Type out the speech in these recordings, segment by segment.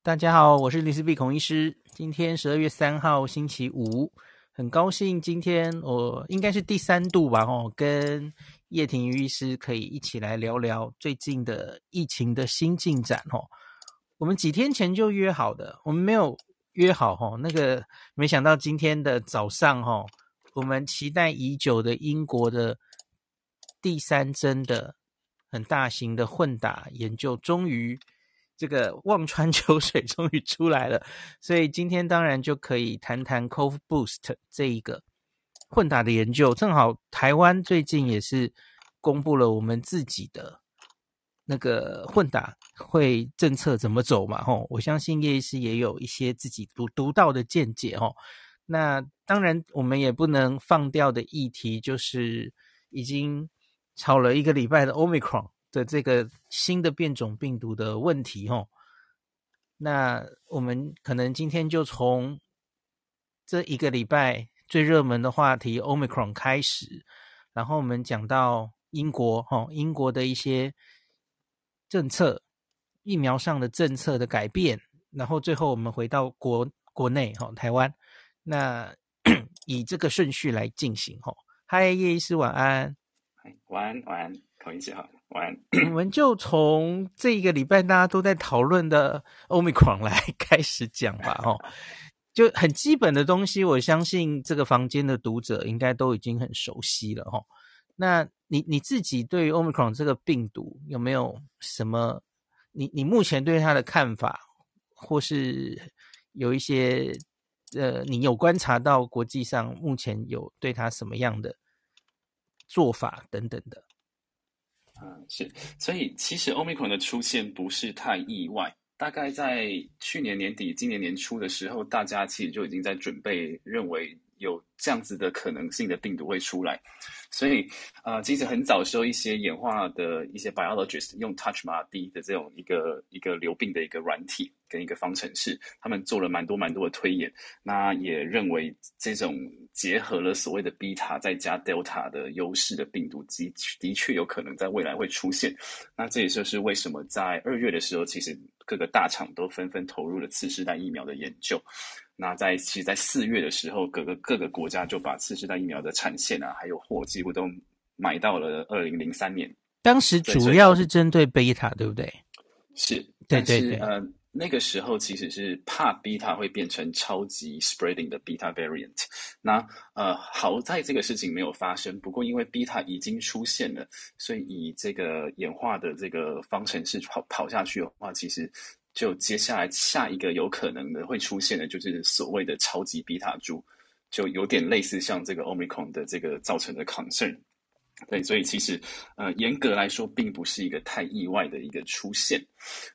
大家好，我是林思碧孔医师。今天十二月三号星期五，很高兴今天我应该是第三度吧，哦，跟叶廷瑜医师可以一起来聊聊最近的疫情的新进展，哦。我们几天前就约好的，我们没有约好，哦，那个没想到今天的早上，哦，我们期待已久的英国的第三针的很大型的混打研究，终于。这个 望穿秋水终于出来了，所以今天当然就可以谈谈 Cov Boost 这一个混打的研究。正好台湾最近也是公布了我们自己的那个混打会政策怎么走嘛，吼，我相信叶医师也有一些自己独独到的见解，吼。那当然我们也不能放掉的议题就是已经吵了一个礼拜的 Omicron。的这个新的变种病毒的问题，哦，那我们可能今天就从这一个礼拜最热门的话题 Omicron 开始，然后我们讲到英国，哈，英国的一些政策、疫苗上的政策的改变，然后最后我们回到国国内，哈，台湾，那 以这个顺序来进行，哈。嗨，叶医师，晚安。晚安，晚安，孔医师好。我们就从这一个礼拜大家都在讨论的 Omicron 来 开始讲吧，哦，就很基本的东西，我相信这个房间的读者应该都已经很熟悉了，哦。那你你自己对于 Omicron 这个病毒有没有什么？你你目前对它的看法，或是有一些呃，你有观察到国际上目前有对它什么样的做法等等的？嗯，是，所以其实 Omicron 的出现不是太意外。大概在去年年底、今年年初的时候，大家其实就已经在准备，认为有这样子的可能性的病毒会出来。所以，呃，其实很早时候，一些演化的一些 biologist 用 TouchMD 的这种一个一个流病的一个软体跟一个方程式，他们做了蛮多蛮多的推演。那也认为这种结合了所谓的 Beta 再加 Delta 的优势的病毒，的的确有可能在未来会出现。那这也就是为什么在二月的时候，其实各个大厂都纷纷投入了次世代疫苗的研究。那在其实，在四月的时候，各个各个国家就把次世代疫苗的产线啊，还有货几乎都买到了二零零三年。当时主要是针对贝塔，对不对？是，对对对。呃，那个时候其实是怕贝塔会变成超级 spreading 的 beta variant。那呃，好在这个事情没有发生。不过因为贝塔已经出现了，所以以这个演化的这个方程式跑跑下去的话，其实。就接下来下一个有可能的会出现的，就是所谓的超级贝塔株，就有点类似像这个 Omicron 的这个造成的 concern。对，所以其实呃严格来说，并不是一个太意外的一个出现。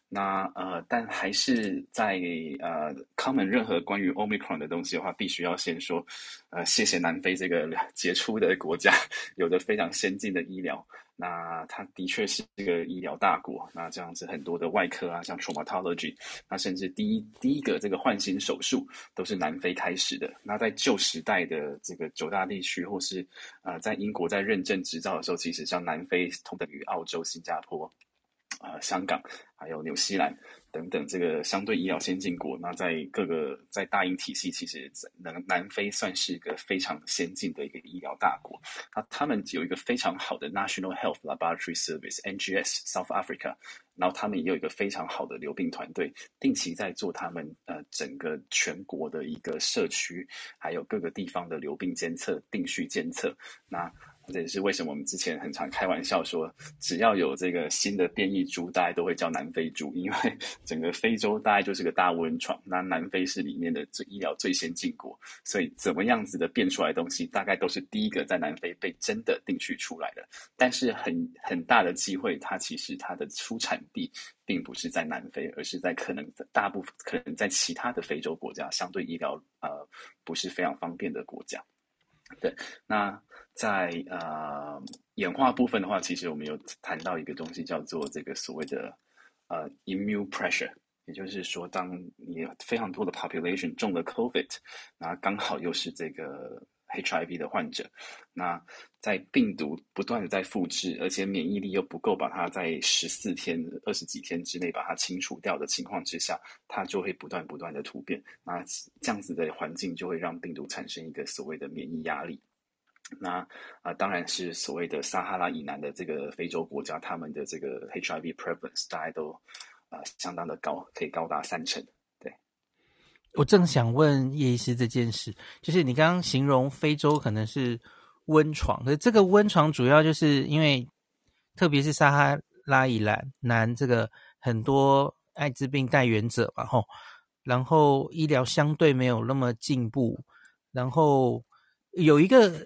那呃，但还是在呃，common 任何关于 Omicron 的东西的话，必须要先说呃谢谢南非这个 杰出的国家，有着非常先进的医疗。那它的确是一个医疗大国，那这样子很多的外科啊，像 traumatology，那甚至第一第一个这个换心手术都是南非开始的。那在旧时代的这个九大地区，或是呃在英国在认证执照的时候，其实像南非同等于澳洲、新加坡、呃香港还有纽西兰。等等，这个相对医疗先进国，那在各个在大英体系，其实南南非算是一个非常先进的一个医疗大国。那他们有一个非常好的 National Health Laboratory Service（NGS） South Africa，然后他们也有一个非常好的流病团队，定期在做他们呃整个全国的一个社区，还有各个地方的流病监测、定序监测。那这也是为什么我们之前很常开玩笑说，只要有这个新的变异株，大家都会叫南非株，因为 整个非洲大概就是个大温床，那南非是里面的最医疗最先进国，所以怎么样子的变出来东西，大概都是第一个在南非被真的定序出来的。但是很很大的机会，它其实它的出产地并不是在南非，而是在可能大部分可能在其他的非洲国家，相对医疗呃不是非常方便的国家。对，那在呃演化部分的话，其实我们有谈到一个东西，叫做这个所谓的呃 immune pressure，也就是说，当你非常多的 population 中了 COVID，那刚好又是这个 HIV 的患者。那在病毒不断的在复制，而且免疫力又不够，把它在十四天、二十几天之内把它清除掉的情况之下，它就会不断不断的突变。那这样子的环境就会让病毒产生一个所谓的免疫压力。那啊、当然是所谓的撒哈拉以南的这个非洲国家，他们的这个 HIV prevalence 大概都啊、相当的高，可以高达三成。对，我正想问叶医师这件事，就是你刚刚形容非洲可能是温床，可这个温床主要就是因为，特别是撒哈拉以南南这个很多艾滋病带原者嘛，吼，然后医疗相对没有那么进步，然后有一个。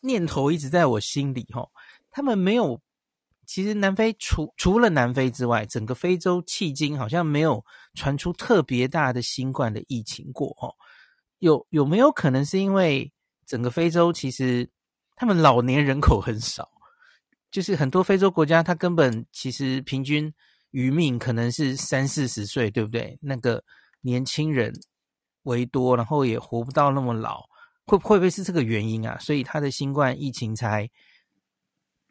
念头一直在我心里，吼，他们没有。其实南非除除了南非之外，整个非洲迄今好像没有传出特别大的新冠的疫情过，吼。有有没有可能是因为整个非洲其实他们老年人口很少，就是很多非洲国家，它根本其实平均余命可能是三四十岁，对不对？那个年轻人为多，然后也活不到那么老。会会不会是这个原因啊？所以他的新冠疫情才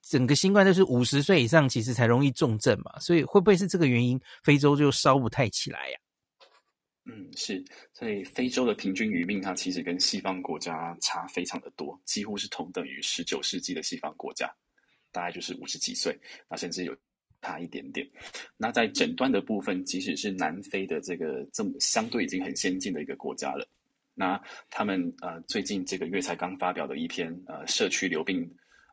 整个新冠都是五十岁以上，其实才容易重症嘛。所以会不会是这个原因？非洲就烧不太起来呀？嗯，是。所以非洲的平均余命，它其实跟西方国家差非常的多，几乎是同等于十九世纪的西方国家，大概就是五十几岁，那甚至有差一点点。那在诊断的部分，即使是南非的这个这么相对已经很先进的一个国家了。那他们呃最近这个月才刚发表的一篇呃社区流病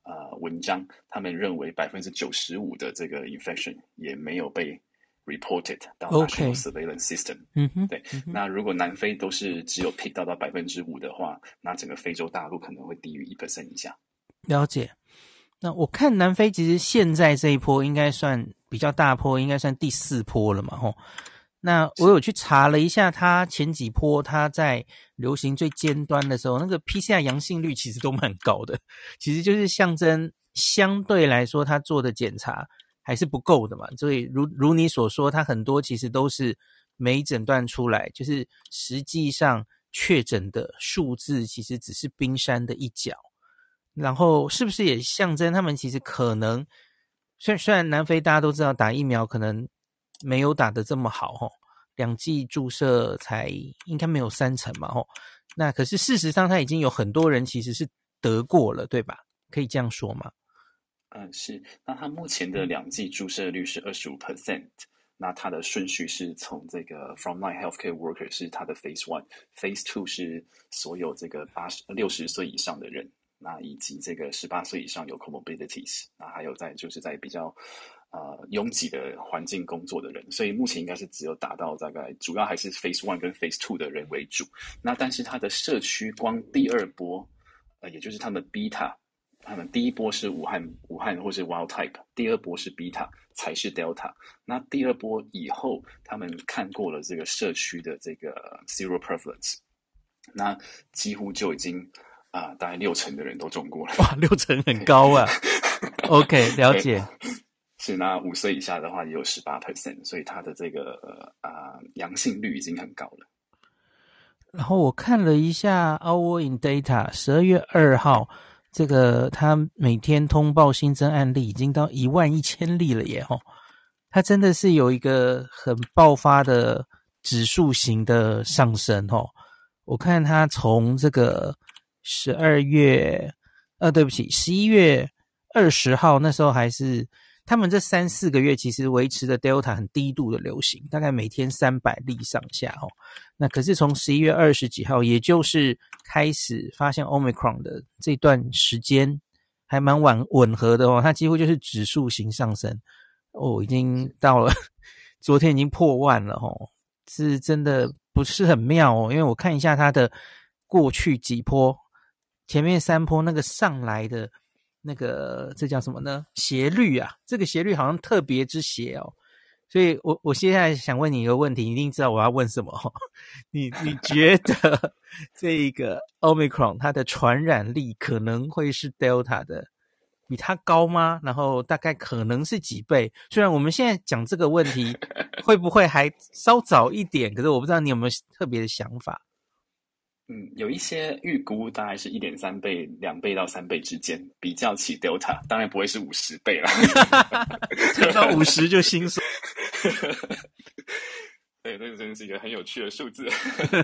呃文章，他们认为百分之九十五的这个 infection 也没有被 reported 到 national surveillance system。嗯哼，对。那如果南非都是只有 pick 到到百分之五的话，那整个非洲大陆可能会低于一 percent 以下。了解。那我看南非其实现在这一波应该算比较大波，应该算第四波了嘛，吼。那我有去查了一下，它前几波它在流行最尖端的时候，那个 PCR 阳性率其实都蛮高的，其实就是象征相对来说它做的检查还是不够的嘛。所以如如你所说，它很多其实都是没诊断出来，就是实际上确诊的数字其实只是冰山的一角。然后是不是也象征他们其实可能，虽然虽然南非大家都知道打疫苗可能。没有打得这么好吼，两剂注射才应该没有三成嘛吼，那可是事实上他已经有很多人其实是得过了，对吧？可以这样说吗？嗯，是。那他目前的两剂注射率是二十五 percent，那它的顺序是从这个 frontline healthcare worker 是他的 phase one，phase two 是所有这个八十六十岁以上的人，那以及这个十八岁以上有 comorbidities，那还有在就是在比较。呃，拥挤的环境工作的人，所以目前应该是只有达到大概，主要还是 Phase One 跟 Phase Two 的人为主。那但是它的社区光第二波，呃，也就是他们 Beta，他们第一波是武汉武汉或是 Wild Type，第二波是 Beta 才是 Delta。那第二波以后，他们看过了这个社区的这个 Zero Prevalence，那几乎就已经啊、呃，大概六成的人都中过了。哇，六成很高啊。OK，了解。是那五岁以下的话也有十八 percent，所以他的这个啊、呃、阳性率已经很高了。然后我看了一下 Our in Data，十二月二号这个他每天通报新增案例已经到一万一千例了耶吼，他真的是有一个很爆发的指数型的上升吼。我看他从这个十二月，呃，对不起，十一月二十号那时候还是。他们这三四个月其实维持的 Delta 很低度的流行，大概每天三百例上下哦。那可是从十一月二十几号，也就是开始发现 Omicron 的这段时间，还蛮吻吻合的哦。它几乎就是指数型上升哦，已经到了 昨天已经破万了哦，是真的不是很妙哦。因为我看一下它的过去几波，前面三波那个上来的。那个这叫什么呢？斜率啊，这个斜率好像特别之斜哦。所以我我现在想问你一个问题，你一定知道我要问什么。你你觉得这个 Omicron 它的传染力可能会是 Delta 的比它高吗？然后大概可能是几倍？虽然我们现在讲这个问题会不会还稍早一点，可是我不知道你有没有特别的想法。嗯，有一些预估大概是一点三倍、两倍到三倍之间，比较起 Delta，当然不会是五十倍了。乘到五十就心酸。对，这个真的是一个很有趣的数字。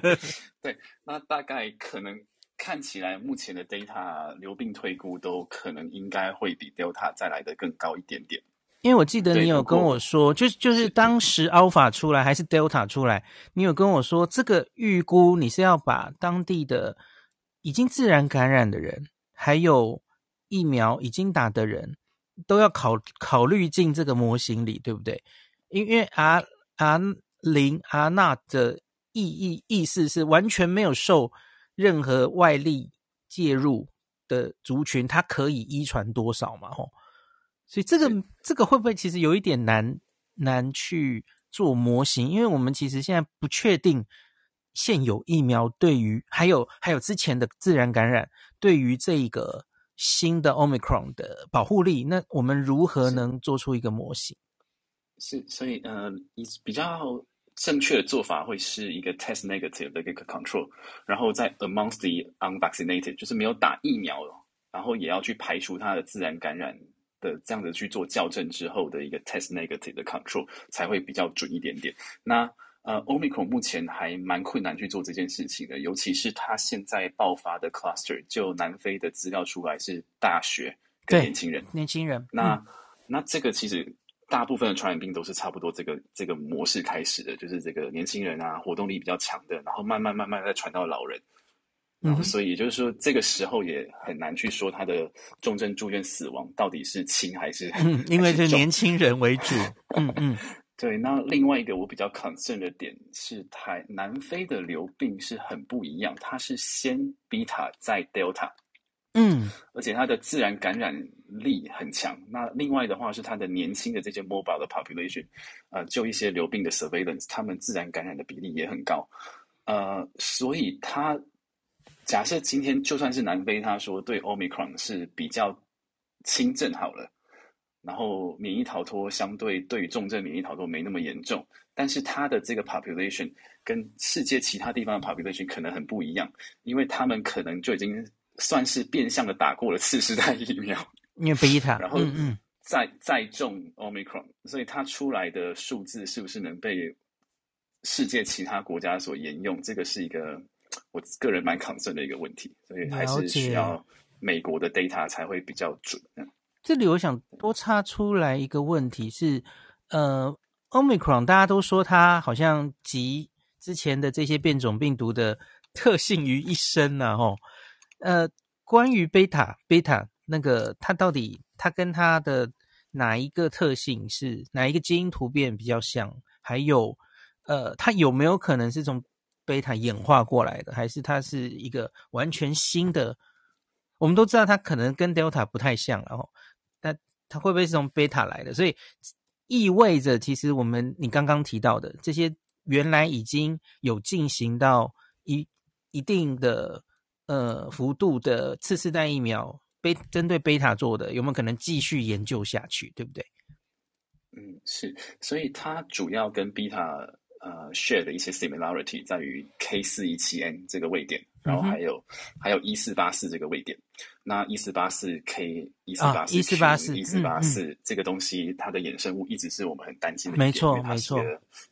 对，那大概可能看起来目前的 data 流病推估都可能应该会比 Delta 再来的更高一点点。因为我记得你有跟我说，就是就是当时 Alpha 出来还是 Delta 出来，你有跟我说这个预估你是要把当地的已经自然感染的人，还有疫苗已经打的人都要考考虑进这个模型里，对不对？因为 R R 零 R 那的意义意思是完全没有受任何外力介入的族群，它可以依传多少嘛？吼。所以这个这个会不会其实有一点难难去做模型？因为我们其实现在不确定现有疫苗对于还有还有之前的自然感染对于这个新的 Omicron 的保护力，那我们如何能做出一个模型？是，所以呃，比较正确的做法会是一个 test negative 的一个 control，然后在 amongst the unvaccinated，就是没有打疫苗，然后也要去排除它的自然感染。的这样子去做校正之后的一个 test negative 的 control 才会比较准一点点。那呃，Omicron 目前还蛮困难去做这件事情的，尤其是它现在爆发的 cluster，就南非的资料出来是大学跟年轻人，年轻人。那、嗯、那这个其实大部分的传染病都是差不多这个这个模式开始的，就是这个年轻人啊，活动力比较强的，然后慢慢慢慢再传到老人。然后，所以也就是说，这个时候也很难去说他的重症住院死亡到底是轻还是，嗯，因为是年轻人为主。嗯嗯，对。那另外一个我比较 concern 的点是，台南非的流病是很不一样，它是先 Beta 再 Delta，嗯，而且它的自然感染力很强。那另外的话是它的年轻的这些 mobile 的 population，呃，就一些流病的 surveillance，他们自然感染的比例也很高。呃，所以它。假设今天就算是南非，他说对 Omicron 是比较轻症好了，然后免疫逃脱相对对于重症免疫逃脱没那么严重，但是他的这个 population 跟世界其他地方的 population 可能很不一样，因为他们可能就已经算是变相的打过了次世代疫苗，因为 Beta，然后再再中 Omicron，所以它出来的数字是不是能被世界其他国家所沿用？这个是一个。我个人蛮 concern 的一个问题，所以还是需要美国的 data 才会比较准。这里我想多插出来一个问题是，呃，Omicron 大家都说它好像集之前的这些变种病毒的特性于一身呢，吼。呃，关于 beta beta 那个它到底它跟它的哪一个特性是哪一个基因突变比较像？还有，呃，它有没有可能是从贝塔演化过来的，还是它是一个完全新的？我们都知道它可能跟 Delta 不太像，然后，但它会不会是从贝塔来的？所以意味着，其实我们你刚刚提到的这些原来已经有进行到一一定的呃幅度的次世代疫苗，贝针对贝塔做的，有没有可能继续研究下去？对不对？嗯，是，所以它主要跟贝塔。呃，share 的一些 similarity 在于 K 四一七 N 这个位点，然后还有、嗯、还有一四八四这个位点。那一四八四 K 一四八四一四八四一四八四这个东西，它的衍生物一直是我们很担心的没错没错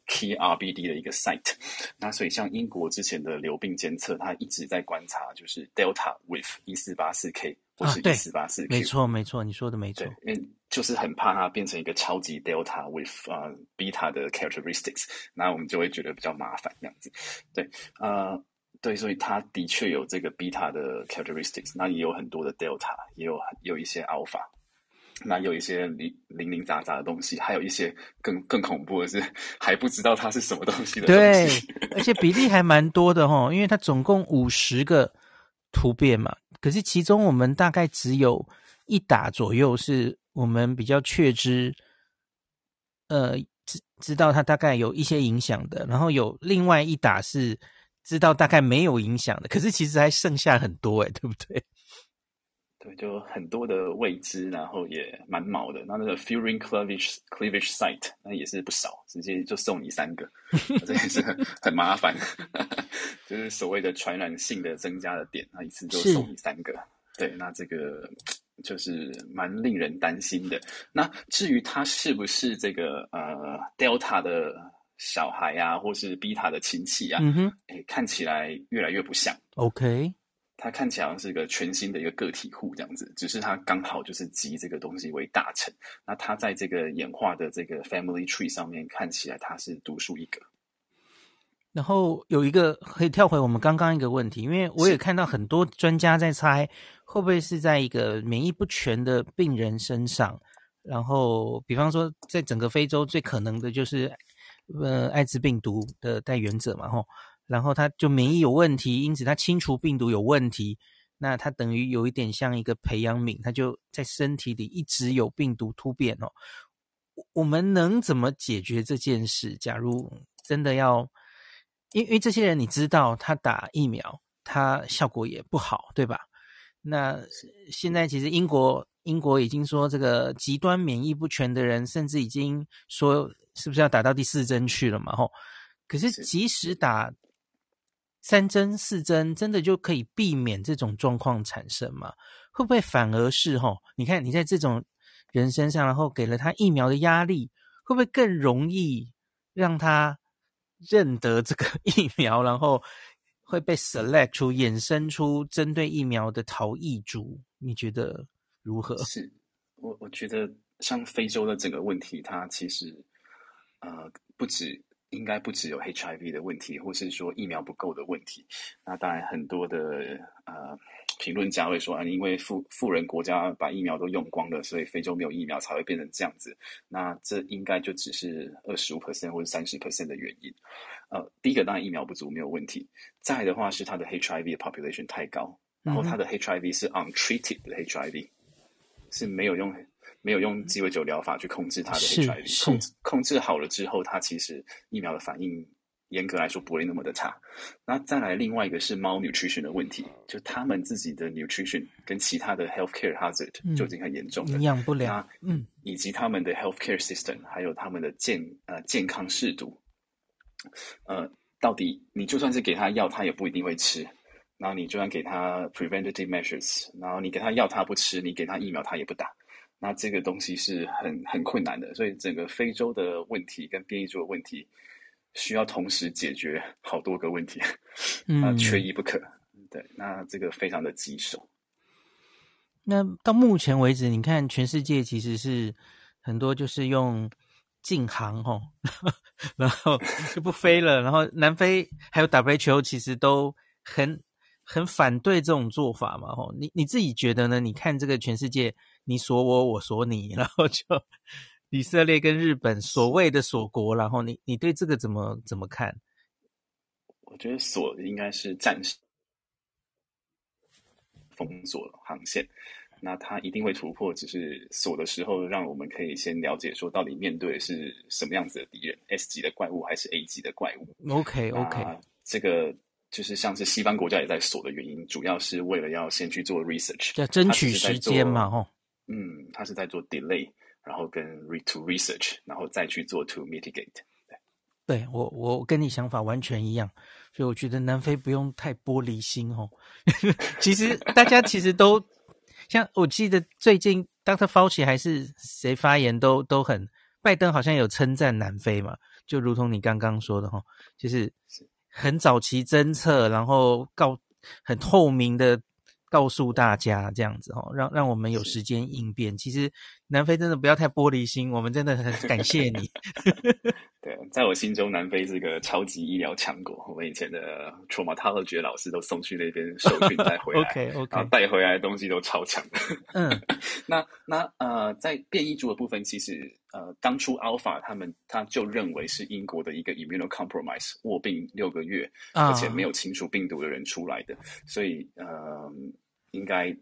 ，Key RBD 的一个 site。那所以像英国之前的流病监测，它一直在观察，就是 Delta with 一四八四 K 或是一四八四 Q。没错没错，你说的没错。就是很怕它变成一个超级 Delta with 啊、uh, Beta 的 characteristics，那我们就会觉得比较麻烦这样子。对，呃，对，所以它的确有这个 Beta 的 characteristics，那也有很多的 Delta，也有有一些 Alpha，那有一些零零零杂杂的东西，还有一些更更恐怖的是还不知道它是什么东西的东西。对，而且比例还蛮多的齁，因为它总共五十个突变嘛，可是其中我们大概只有一打左右是。我们比较确知，呃，知知道它大概有一些影响的，然后有另外一打是知道大概没有影响的，可是其实还剩下很多诶，对不对？对，就很多的未知，然后也蛮毛的。那那个 furin cleavage cleavage site 那也是不少，直接就送你三个，这也是很很麻烦。就是所谓的传染性的增加的点，那一次就送你三个。对，那这个就是蛮令人担心的。那至于它是不是这个呃 Delta 的小孩啊，或是 Beta 的亲戚啊？嗯哼，哎，看起来越来越不像。OK。他看起来好像是一个全新的一个个体户这样子，只是他刚好就是集这个东西为大成。那他在这个演化的这个 family tree 上面看起来他是独树一格。然后有一个可以跳回我们刚刚一个问题，因为我也看到很多专家在猜会不会是在一个免疫不全的病人身上，然后比方说在整个非洲最可能的就是呃艾滋病毒的带源者嘛，吼。然后他就免疫有问题，因此他清除病毒有问题。那他等于有一点像一个培养皿，他就在身体里一直有病毒突变哦。我们能怎么解决这件事？假如真的要，因为因为这些人你知道，他打疫苗，他效果也不好，对吧？那现在其实英国英国已经说，这个极端免疫不全的人，甚至已经说是不是要打到第四针去了嘛？吼，可是即使打。三针四针真的就可以避免这种状况产生吗？会不会反而是吼？你看你在这种人身上，然后给了他疫苗的压力，会不会更容易让他认得这个疫苗，然后会被 select 出衍生出针对疫苗的逃逸株？你觉得如何？是我我觉得像非洲的整个问题，它其实呃不止。应该不只有 HIV 的问题，或是说疫苗不够的问题。那当然，很多的呃评论家会说啊，因为富富人国家把疫苗都用光了，所以非洲没有疫苗才会变成这样子。那这应该就只是二十五 percent 或者三十 percent 的原因。呃，第一个当然疫苗不足没有问题，再的话是它的 HIV 的 population 太高，然后它的 HIV 是 untreated 的 HIV，是没有用。没有用鸡尾酒疗法去控制它的 HIV，控制控制好了之后，它其实疫苗的反应严格来说不会那么的差。那再来另外一个是 malnutrition 的问题，就他们自己的 nutrition 跟其他的 healthcare hazard 就已经很严重了，营养不良，嗯，以及他们的 healthcare system 还有他们的健呃健康适度，呃，到底你就算是给他药，他也不一定会吃。然后你就算给他 preventative measures，然后你给他药他不吃，你给他疫苗他也不打。那这个东西是很很困难的，所以整个非洲的问题跟变异株的问题需要同时解决好多个问题，啊，缺一不可。对，那这个非常的棘手。那到目前为止，你看全世界其实是很多就是用禁航吼，然后就不飞了，然后南非还有 WHO 其实都很很反对这种做法嘛吼。你你自己觉得呢？你看这个全世界。你锁我，我锁你，然后就以色列跟日本所谓的锁国，然后你你对这个怎么怎么看？我觉得锁应该是暂时封锁航线，那它一定会突破，只是锁的时候让我们可以先了解说到底面对是什么样子的敌人，S 级的怪物还是 A 级的怪物？OK OK，这个。就是像是西方国家也在锁的原因，主要是为了要先去做 research，要争取时间嘛，吼。嗯，他是在做 delay，然后跟 re to research，然后再去做 to mitigate 对。对，我我跟你想法完全一样，所以我觉得南非不用太玻璃心哦。其实大家其实都像我记得最近 Dr. Fauci 还是谁发言都都很，拜登好像有称赞南非嘛，就如同你刚刚说的哈，就是很早期侦测，然后告很透明的。告诉大家这样子哦，让让我们有时间应变。其实南非真的不要太玻璃心，我们真的很感谢你。对，在我心中，南非是个超级医疗强国。我们以前的 traumatology 老师都送去那边受训再回来，OK OK，然后带回来的东西都超强。嗯，那那呃，在变异株的部分，其实呃，当初 Alpha 他们他就认为是英国的一个 immunocompromise 卧病六个月，而且没有清除病毒的人出来的，啊、所以呃，应该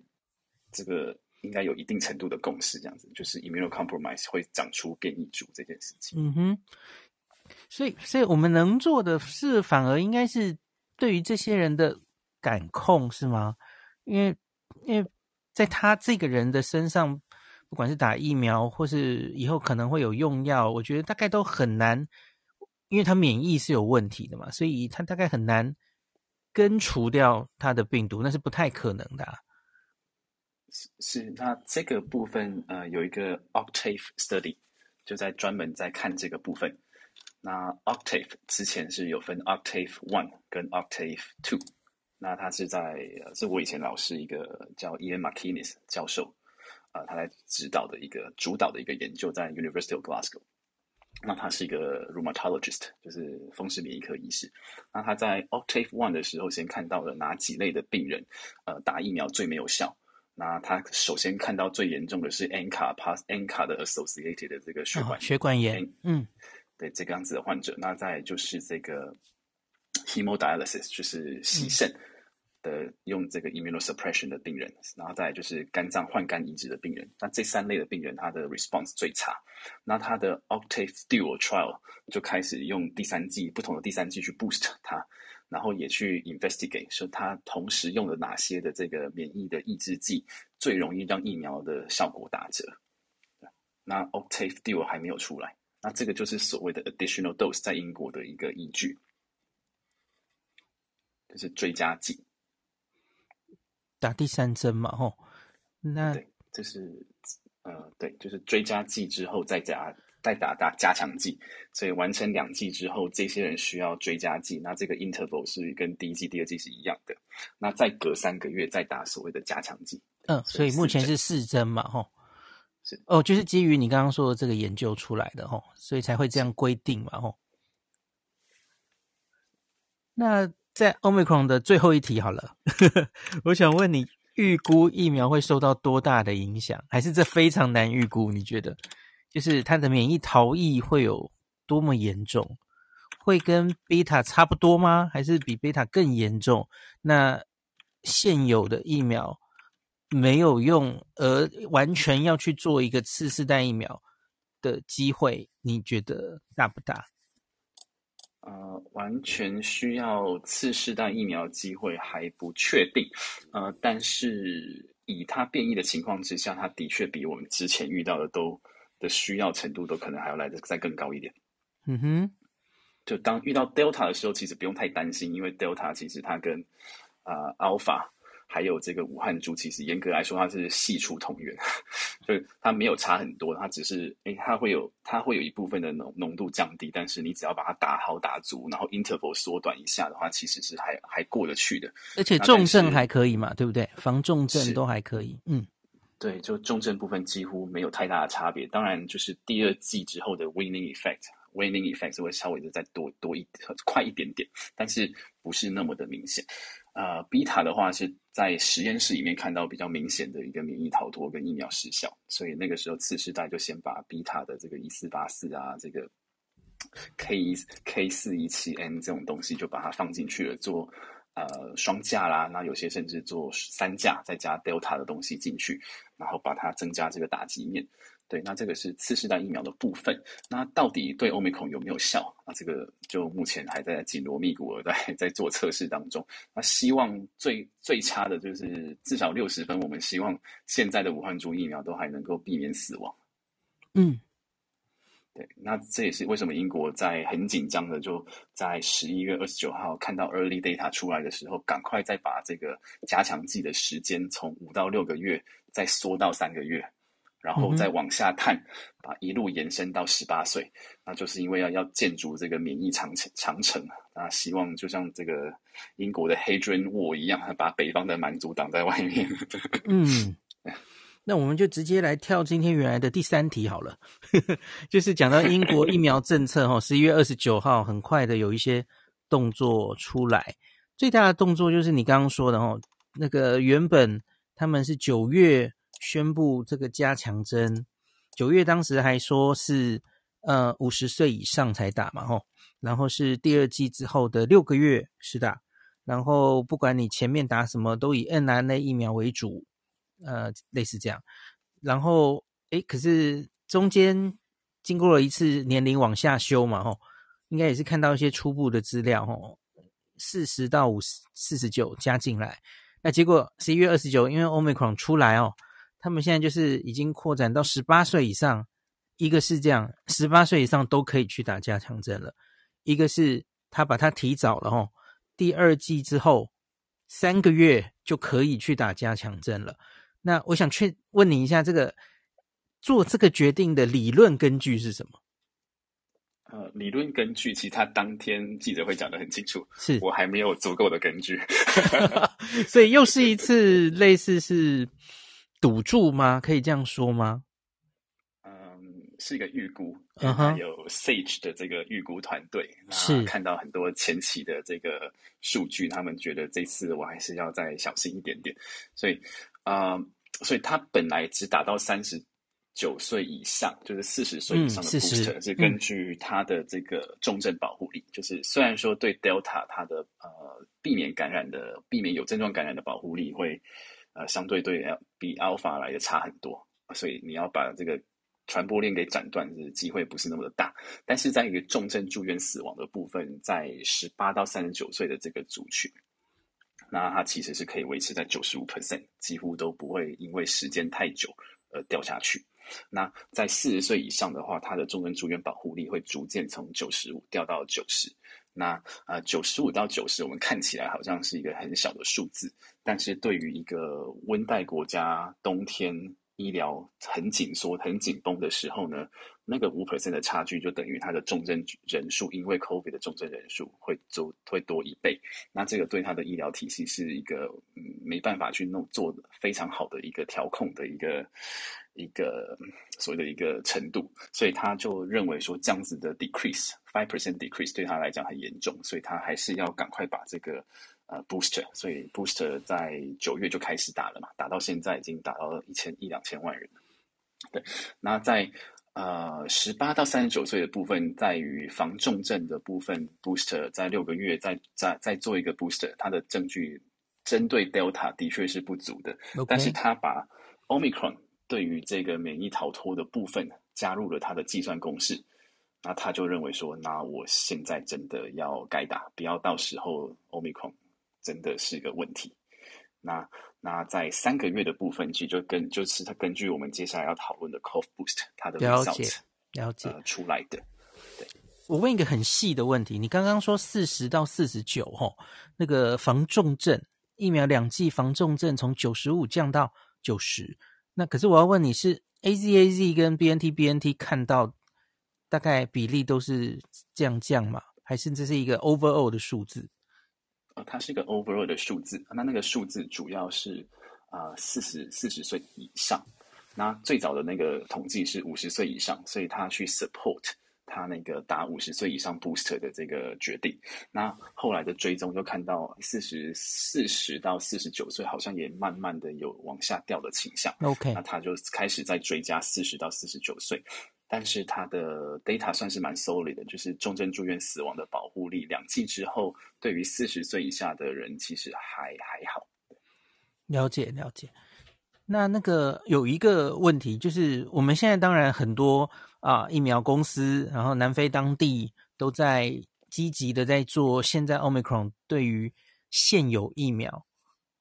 这个应该有一定程度的共识，这样子就是 immunocompromise 会长出变异株这件事情。嗯哼。所以，所以我们能做的是，反而应该是对于这些人的感控，是吗？因为，因为在他这个人的身上，不管是打疫苗，或是以后可能会有用药，我觉得大概都很难，因为他免疫是有问题的嘛，所以他大概很难根除掉他的病毒，那是不太可能的啊。是是，那这个部分呃有一个 Octave study 就在专门在看这个部分。那 Octave 之前是有分 Octave One 跟 Octave Two，那他是在是我以前老师一个叫 Ian McInnes 教授啊、呃，他来指导的一个主导的一个研究在 University of Glasgow。那他是一个 rheumatologist，就是风湿免疫科医师。那他在 Octave One 的时候，先看到了哪几类的病人，呃，打疫苗最没有效。那他首先看到最严重的是 ANCA pass ANCA 的 associated 的这个血管、哦、血管炎，嗯，对这个样子的患者。那再就是这个 hemodialysis，就是洗肾。嗯的用这个 immunosuppression 的病人，然后再就是肝脏换肝移植的病人，那这三类的病人，他的 response 最差。那他的 Octave Dual Trial 就开始用第三剂不同的第三剂去 boost 它，然后也去 investigate 说他同时用了哪些的这个免疫的抑制剂，最容易让疫苗的效果打折。那 Octave Dual 还没有出来，那这个就是所谓的 additional dose 在英国的一个依据，就是追加剂。打第三针嘛，吼，那对，就是呃，对，就是追加剂之后再加再打打加强剂，所以完成两剂之后，这些人需要追加剂，那这个 interval 是跟第一剂、第二剂是一样的，那再隔三个月再打所谓的加强剂。嗯，所以目前是四针嘛，吼，哦，就是基于你刚刚说的这个研究出来的，吼，所以才会这样规定嘛，吼。那。在 Omicron 的最后一题好了，我想问你，预估疫苗会受到多大的影响？还是这非常难预估？你觉得，就是它的免疫逃逸会有多么严重？会跟贝塔差不多吗？还是比贝塔更严重？那现有的疫苗没有用，而完全要去做一个次世代疫苗的机会，你觉得大不大？呃，完全需要次世代疫苗机会还不确定，呃，但是以它变异的情况之下，它的确比我们之前遇到的都的需要程度都可能还要来得再更高一点。嗯哼，就当遇到 Delta 的时候，其实不用太担心，因为 Delta 其实它跟啊、呃、Alpha。还有这个武汉株，其实严格来说，它是系出同源，就是它没有差很多，它只是诶，它会有它会有一部分的浓浓度降低，但是你只要把它打好打足，然后 interval 缩短一下的话，其实是还还过得去的。而且重症还可以嘛，对不对？防重症都还可以。嗯，对，就重症部分几乎没有太大的差别。当然，就是第二季之后的 winning effect，winning effect 是会稍微的再多多一快一点点，但是不是那么的明显。呃，Beta 的话是在实验室里面看到比较明显的一个免疫逃脱跟疫苗失效，所以那个时候次世代就先把 Beta 的这个一四八四啊，这个 K 一 K 四一七 N 这种东西就把它放进去了，做呃双价啦，那有些甚至做三价，再加 Delta 的东西进去，然后把它增加这个打击面。对，那这个是次世代疫苗的部分。那到底对 Omicron 有没有效？啊，这个就目前还在紧锣密鼓的在在做测试当中。那希望最最差的就是至少六十分。我们希望现在的武汉株疫苗都还能够避免死亡。嗯，对。那这也是为什么英国在很紧张的，就在十一月二十九号看到 early data 出来的时候，赶快再把这个加强剂的时间从五到六个月再缩到三个月。然后再往下探，把一路延伸到十八岁，那就是因为要要建筑这个免疫长城长城啊，希望就像这个英国的 Hadrian Wall 一样，把北方的蛮族挡在外面。嗯，那我们就直接来跳今天原来的第三题好了，就是讲到英国疫苗政策哈，十一月二十九号很快的有一些动作出来，最大的动作就是你刚刚说的哈，那个原本他们是九月。宣布这个加强针，九月当时还说是呃五十岁以上才打嘛吼，然后是第二剂之后的六个月是打，然后不管你前面打什么，都以 N R N A 疫苗为主，呃类似这样，然后诶可是中间经过了一次年龄往下修嘛吼，应该也是看到一些初步的资料吼，四十到五十四十九加进来，那结果十一月二十九因为 Omicron 出来哦。他们现在就是已经扩展到十八岁以上，一个是这样，十八岁以上都可以去打加强针了；一个是他把它提早了吼，第二季之后三个月就可以去打加强针了。那我想去问你一下，这个做这个决定的理论根据是什么？呃，理论根据其实他当天记者会讲的很清楚，是我还没有足够的根据，所以又是一次类似是赌注吗？可以这样说吗？嗯是一个预估，嗯哼，有 Sage 的这个预估团队，是看到很多前期的这个数据，他们觉得这次我还是要再小心一点点，所以啊、呃，所以他本来只打到三十九岁以上，就是四十岁以上的 booster，、嗯、是根据他的这个重症保护力，嗯、就是虽然说对 Delta 它的呃避免感染的、避免有症状感染的保护力会呃相对对比 Alpha 来的差很多，所以你要把这个。传播链给斩断的机会不是那么的大，但是在一个重症住院死亡的部分，在十八到三十九岁的这个族群，那它其实是可以维持在九十五 percent，几乎都不会因为时间太久而掉下去。那在四十岁以上的话，它的重症住院保护力会逐渐从九十五掉到九十。那呃，九十五到九十，我们看起来好像是一个很小的数字，但是对于一个温带国家冬天。医疗很紧缩、很紧绷的时候呢，那个五 percent 的差距就等于它的重症人数，因为 COVID 的重症人数会就会多一倍。那这个对它的医疗体系是一个嗯没办法去弄做的非常好的一个调控的一个一个所谓的一个程度，所以他就认为说这样子的 decrease five percent decrease 对他来讲很严重，所以他还是要赶快把这个。呃，booster，所以 booster 在九月就开始打了嘛，打到现在已经打到一千一两千万人。对，那在呃十八到三十九岁的部分，在于防重症的部分，booster 在六个月再再再做一个 booster，它的证据针对 Delta 的确是不足的.但是他把 Omicron 对于这个免疫逃脱的部分加入了他的计算公式，那他就认为说，那我现在真的要该打，不要到时候 Omicron。真的是个问题。那那在三个月的部分，其实就跟就是他根据我们接下来要讨论的 Cough Boost 它的了解了解、呃、出来的。对，我问一个很细的问题，你刚刚说四十到四十九吼，那个防重症疫苗两剂防重症从九十五降到九十，那可是我要问你是 A Z A Z 跟 B N T B N T 看到大概比例都是这样降吗？还是这是一个 overall 的数字？呃，它是一个 overall 的数字，那那个数字主要是啊四十四十岁以上。那最早的那个统计是五十岁以上，所以他去 support 他那个打五十岁以上 booster 的这个决定。那后来的追踪就看到四十四十到四十九岁好像也慢慢的有往下掉的倾向。OK，那他就开始在追加四十到四十九岁。但是它的 data 算是蛮 solid 的，就是重症住院死亡的保护力，两剂之后，对于四十岁以下的人其实还还好。了解了解。那那个有一个问题，就是我们现在当然很多啊疫苗公司，然后南非当地都在积极的在做现在 Omicron 对于现有疫苗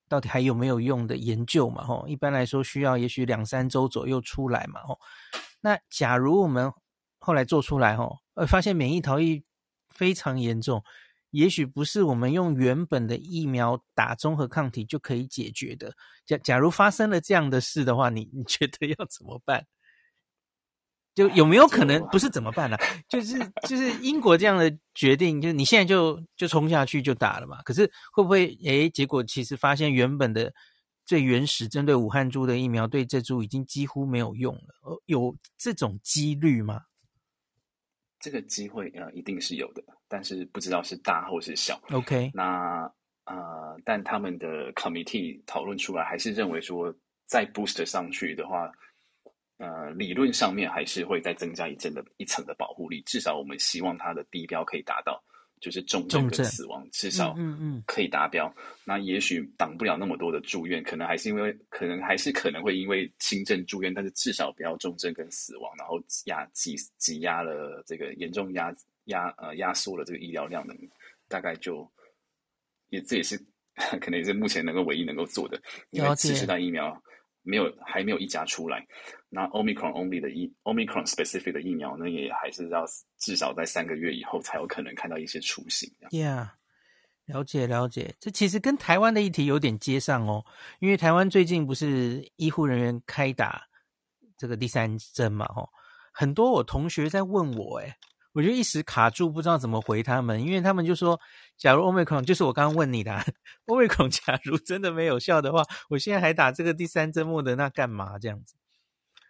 到底还有没有用的研究嘛？吼，一般来说需要也许两三周左右出来嘛？吼。那假如我们后来做出来吼，呃，发现免疫逃逸非常严重，也许不是我们用原本的疫苗打综合抗体就可以解决的。假假如发生了这样的事的话，你你觉得要怎么办？就有没有可能不是怎么办呢、啊？就是就是英国这样的决定，就是你现在就就冲下去就打了嘛？可是会不会诶，结果其实发现原本的。最原始针对武汉株的疫苗，对这株已经几乎没有用了。呃，有这种几率吗？这个机会呃，一定是有的，但是不知道是大或是小。OK，那呃，但他们的 committee 讨论出来，还是认为说，再 boost 上去的话，呃，理论上面还是会再增加一阵的一层的保护力。至少我们希望它的低标可以达到。就是重症跟死亡至少嗯嗯可以达标，那也许挡不了那么多的住院，可能还是因为可能还是可能会因为轻症住院，但是至少不要重症跟死亡，然后压挤挤压了这个严重压压呃压缩了这个医疗量能，大概就也这也是 可能也是目前能够唯一能够做的，因为次世代疫苗。没有，还没有一家出来。那 Omicron only 的疫，Omicron specific 的疫苗呢，也还是要至少在三个月以后才有可能看到一些雏形。Yeah，了解了解，这其实跟台湾的议题有点接上哦，因为台湾最近不是医护人员开打这个第三针嘛，吼，很多我同学在问我，诶我就一时卡住，不知道怎么回他们，因为他们就说，假如 Omicron 就是我刚刚问你的，Omicron 假如真的没有效的话，我现在还打这个第三针莫德纳干嘛？这样子，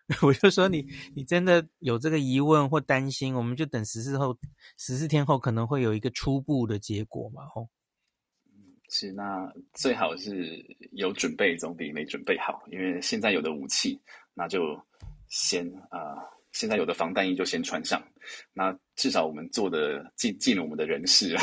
我就说你你真的有这个疑问或担心，我们就等十四后十四天后可能会有一个初步的结果嘛，吼。是，那最好是有准备总比没准备好，因为现在有的武器，那就先啊、现在有的防弹衣就先穿上，那至少我们做的尽尽了我们的人事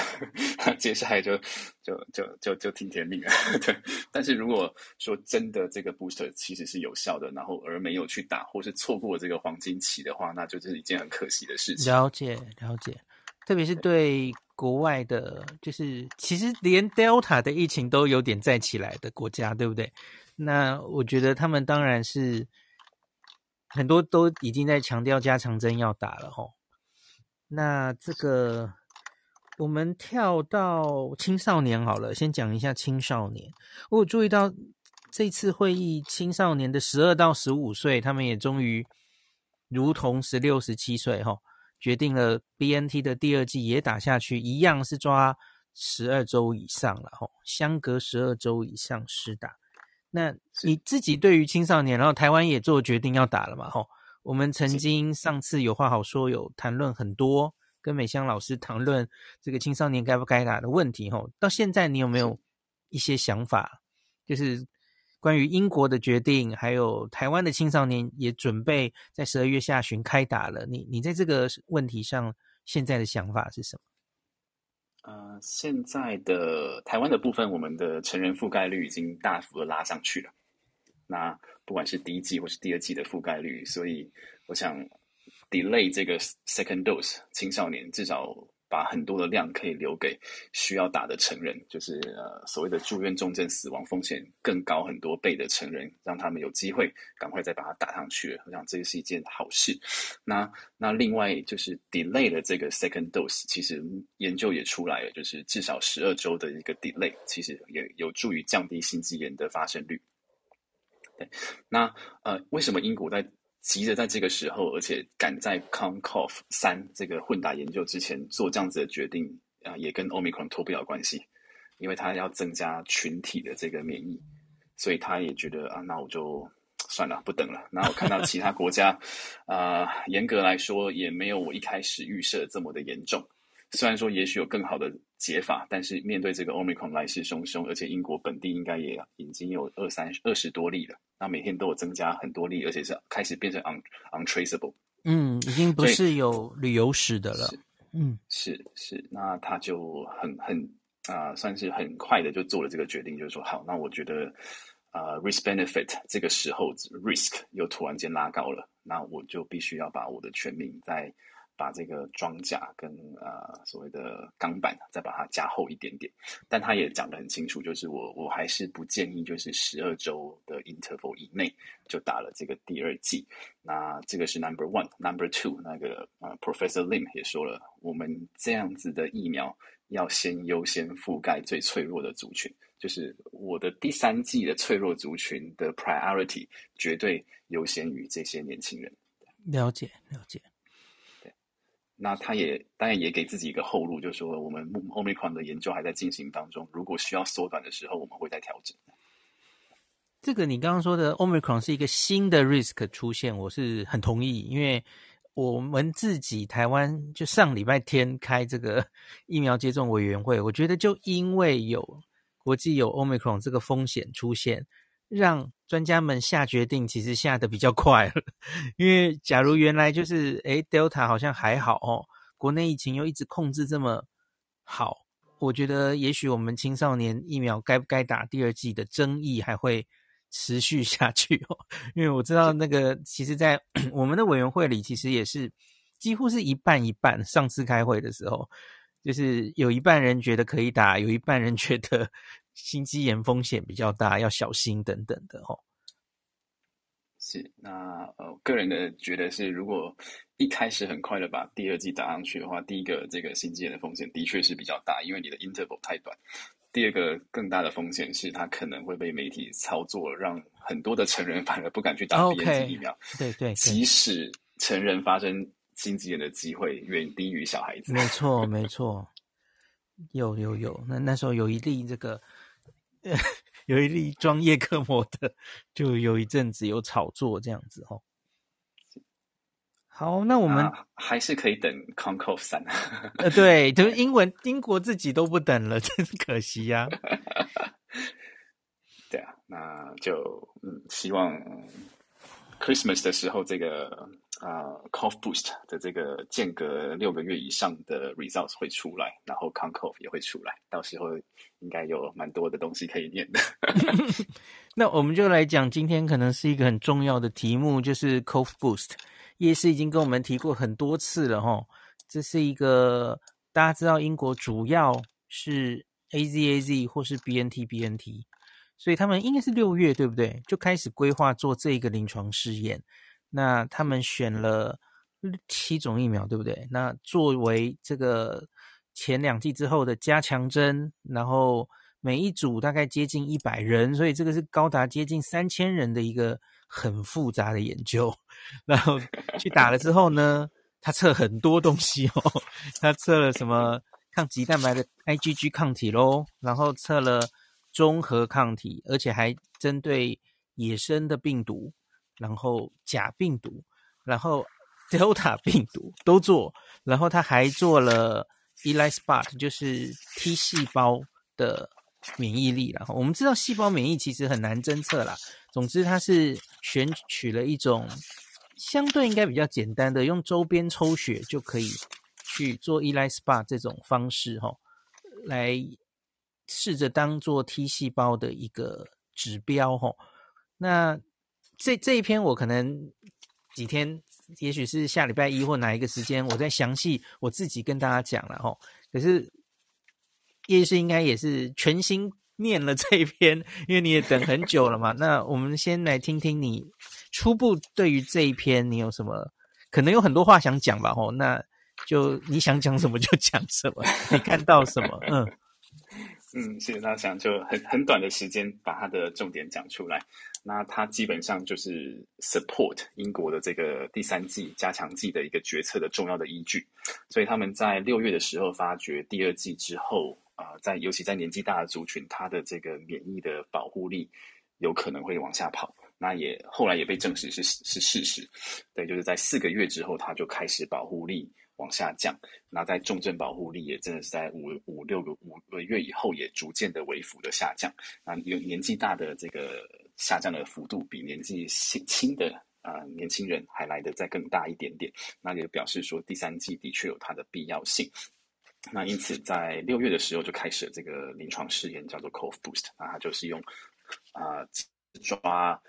啊，接下来就就就就就听天命了。对，但是如果说真的这个 booster 其实是有效的，然后而没有去打，或是错过这个黄金期的话，那就是一件很可惜的事情。了解，了解，特别是对。国外的，就是其实连 Delta 的疫情都有点再起来的国家，对不对？那我觉得他们当然是很多都已经在强调加强针要打了吼。那这个我们跳到青少年好了，先讲一下青少年。我有注意到这次会议，青少年的十二到十五岁，他们也终于如同十六、十七岁吼。决定了，BNT 的第二季也打下去，一样是抓十二周以上了吼，相隔十二周以上施打。那你自己对于青少年，然后台湾也做决定要打了嘛吼？我们曾经上次有话好说，有谈论很多，跟美香老师谈论这个青少年该不该打的问题吼。到现在你有没有一些想法？就是。关于英国的决定，还有台湾的青少年也准备在十二月下旬开打了。你你在这个问题上现在的想法是什么？呃，现在的台湾的部分，我们的成人覆盖率已经大幅的拉上去了。那不管是第一季或是第二季的覆盖率，所以我想 delay 这个 second dose 青少年至少。把很多的量可以留给需要打的成人，就是呃所谓的住院重症死亡风险更高很多倍的成人，让他们有机会赶快再把它打上去。我想这是一件好事。那那另外就是 delay 的这个 second dose，其实研究也出来了，就是至少十二周的一个 delay，其实也有助于降低心肌炎的发生率。对，那呃为什么英国在？急着在这个时候，而且赶在 CONCOV 三这个混打研究之前做这样子的决定，啊、也跟 Omicron 脱不了关系，因为他要增加群体的这个免疫，所以他也觉得啊，那我就算了，不等了。那我看到其他国家，啊、严格来说也没有我一开始预设这么的严重。虽然说也许有更好的解法，但是面对这个 Omicron 来势汹汹，而且英国本地应该也已经有二三二十多例了，那每天都有增加很多例，而且是开始变成 un untraceable，嗯，已经不是有旅游史的了，嗯，是是，那他就很很啊、呃，算是很快的就做了这个决定，就是说好，那我觉得啊、呃、risk benefit 这个时候 risk 又突然间拉高了，那我就必须要把我的全民在。把这个装甲跟呃所谓的钢板再把它加厚一点点，但他也讲得很清楚，就是我我还是不建议就是十二周的 interval 以内就打了这个第二剂。那这个是 number one，number two，那个呃 Professor Lim 也说了，我们这样子的疫苗要先优先覆盖最脆弱的族群，就是我的第三剂的脆弱族群的 priority 绝对优先于这些年轻人。了解，了解。那他也当然也给自己一个后路，就是说我们 Omicron 的研究还在进行当中，如果需要缩短的时候，我们会再调整。这个你刚刚说的 Omicron 是一个新的 risk 出现，我是很同意，因为我们自己台湾就上礼拜天开这个疫苗接种委员会，我觉得就因为有国际有 Omicron 这个风险出现。让专家们下决定，其实下的比较快了。因为假如原来就是，诶，Delta 好像还好哦，国内疫情又一直控制这么好，我觉得也许我们青少年疫苗该不该打第二剂的争议还会持续下去哦。因为我知道那个，其实，在 我们的委员会里，其实也是几乎是一半一半。上次开会的时候，就是有一半人觉得可以打，有一半人觉得。心肌炎风险比较大，要小心等等的哦。是，那呃，个人的觉得是，如果一开始很快的把第二剂打上去的话，第一个这个心肌炎的风险的确是比较大，因为你的 interval 太短。第二个更大的风险是，它可能会被媒体操作，让很多的成人反而不敢去打 BNT 疫苗。Okay, 对，对对，即使成人发生心肌炎的机会远低于小孩子。没错，没错，有有有，那那时候有一例这个。有一例装叶克膜的，就有一阵子有炒作这样子哦。好，那我们、啊、还是可以等 Concove 三。呃，对，就是英文英国自己都不等了，真是可惜呀、啊。对啊，那就嗯，希望 Christmas 的时候这个。啊、uh,，Cough Boost 的这个间隔六个月以上的 results 会出来，然后 Concove 也会出来，到时候应该有蛮多的东西可以念的。那我们就来讲，今天可能是一个很重要的题目，就是 Cough Boost。叶师已经跟我们提过很多次了哈，这是一个大家知道英国主要是 AZAZ 或是 BNT BNT，所以他们应该是六月对不对？就开始规划做这个临床试验。那他们选了七种疫苗，对不对？那作为这个前两剂之后的加强针，然后每一组大概接近一百人，所以这个是高达接近三千人的一个很复杂的研究。然后去打了之后呢，他测很多东西哦，他测了什么抗棘蛋白的 IgG 抗体咯，然后测了中和抗体，而且还针对野生的病毒。然后甲病毒，然后 Delta 病毒都做，然后他还做了 ELISpot，就是 T 细胞的免疫力。然后我们知道细胞免疫其实很难侦测啦。总之，它是选取了一种相对应该比较简单的，用周边抽血就可以去做 ELISpot 这种方式，哈，来试着当做 T 细胞的一个指标，哈。那这这一篇我可能几天，也许是下礼拜一或哪一个时间，我再详细我自己跟大家讲了吼。可是叶医师应该也是全心念了这一篇，因为你也等很久了嘛。那我们先来听听你初步对于这一篇你有什么，可能有很多话想讲吧吼。那就你想讲什么就讲什么，你看到什么，嗯。嗯，谢谢大家，想就很很短的时间把它的重点讲出来。那它基本上就是 support 英国的这个第三季加强剂的一个决策的重要的依据。所以他们在六月的时候发觉第二季之后啊、在尤其在年纪大的族群，它的这个免疫的保护力有可能会往下跑。那也后来也被证实是是事实。对，就是在四个月之后，它就开始保护力。往下降，那在重症保护力也真的是在五五六个五个月以后，也逐渐的微幅的下降。那有年纪大的这个下降的幅度，比年纪轻的啊、呃、年轻人还来得再更大一点点。那也表示说第三季的确有它的必要性。那因此在六月的时候就开始了这个临床试验，叫做 CovBoost，。那它就是用啊、抓。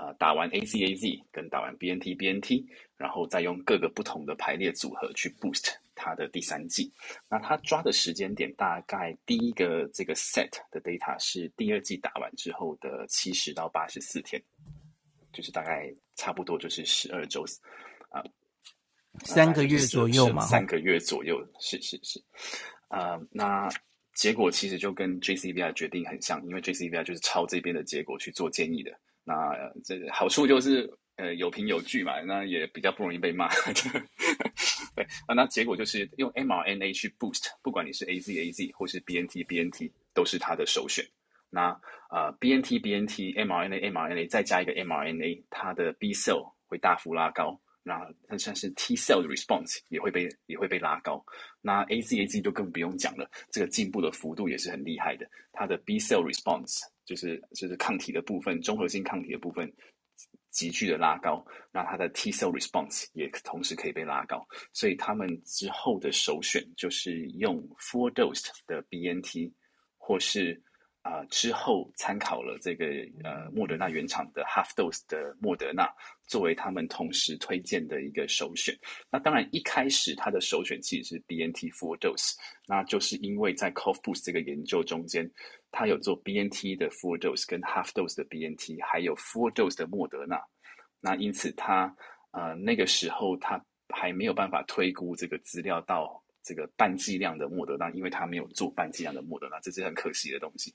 呃，打完 A Z A Z 跟打完 B N T B N T，然后再用各个不同的排列组合去 boost 它的第三季。那它抓的时间点大概第一个这个 set 的 data 是第二季打完之后的七十到八十四天，就是大概差不多就是十二周啊，三个月左右嘛，三个月左右，是是是。呃，那结果其实就跟 J C V I 决定很像，因为 J C V I 就是抄这边的结果去做建议的。那这个好处就是，呃，有凭有据嘛，那也比较不容易被骂。对啊，那结果就是用 mRNA 去 boost，不管你是 AZAZ 或是 BNT BNT，都是它的首选。那呃，BNT BNT mRNA mRNA 再加一个 mRNA，它的 B cell 会大幅拉高，那它像是 T cell 的 response 也会被也会被拉高。那 AZAZ 就更不用讲了，这个进步的幅度也是很厉害的，它的 B cell response。就是就是抗体的部分，综合性抗体的部分急剧的拉高，那它的 T cell response 也同时可以被拉高，所以他们之后的首选就是用 four dose 的 BNT 或是。啊、之后参考了这个呃莫德纳原厂的 half dose 的莫德纳作为他们同时推荐的一个首选。那当然一开始他的首选其实是 B N T four dose，那就是因为在 Cove Boost 这个研究中间，他有做 BNT 的 full dose 跟 half dose 的 BNT，还有 full dose 的莫德纳。那因此他呃那个时候他还没有办法推估这个资料到这个半剂量的莫德纳，因为他没有做半剂量的莫德纳，这是很可惜的东西。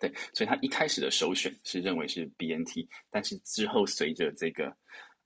对，所以他一开始的首选是认为是 BNT，但是之后随着这个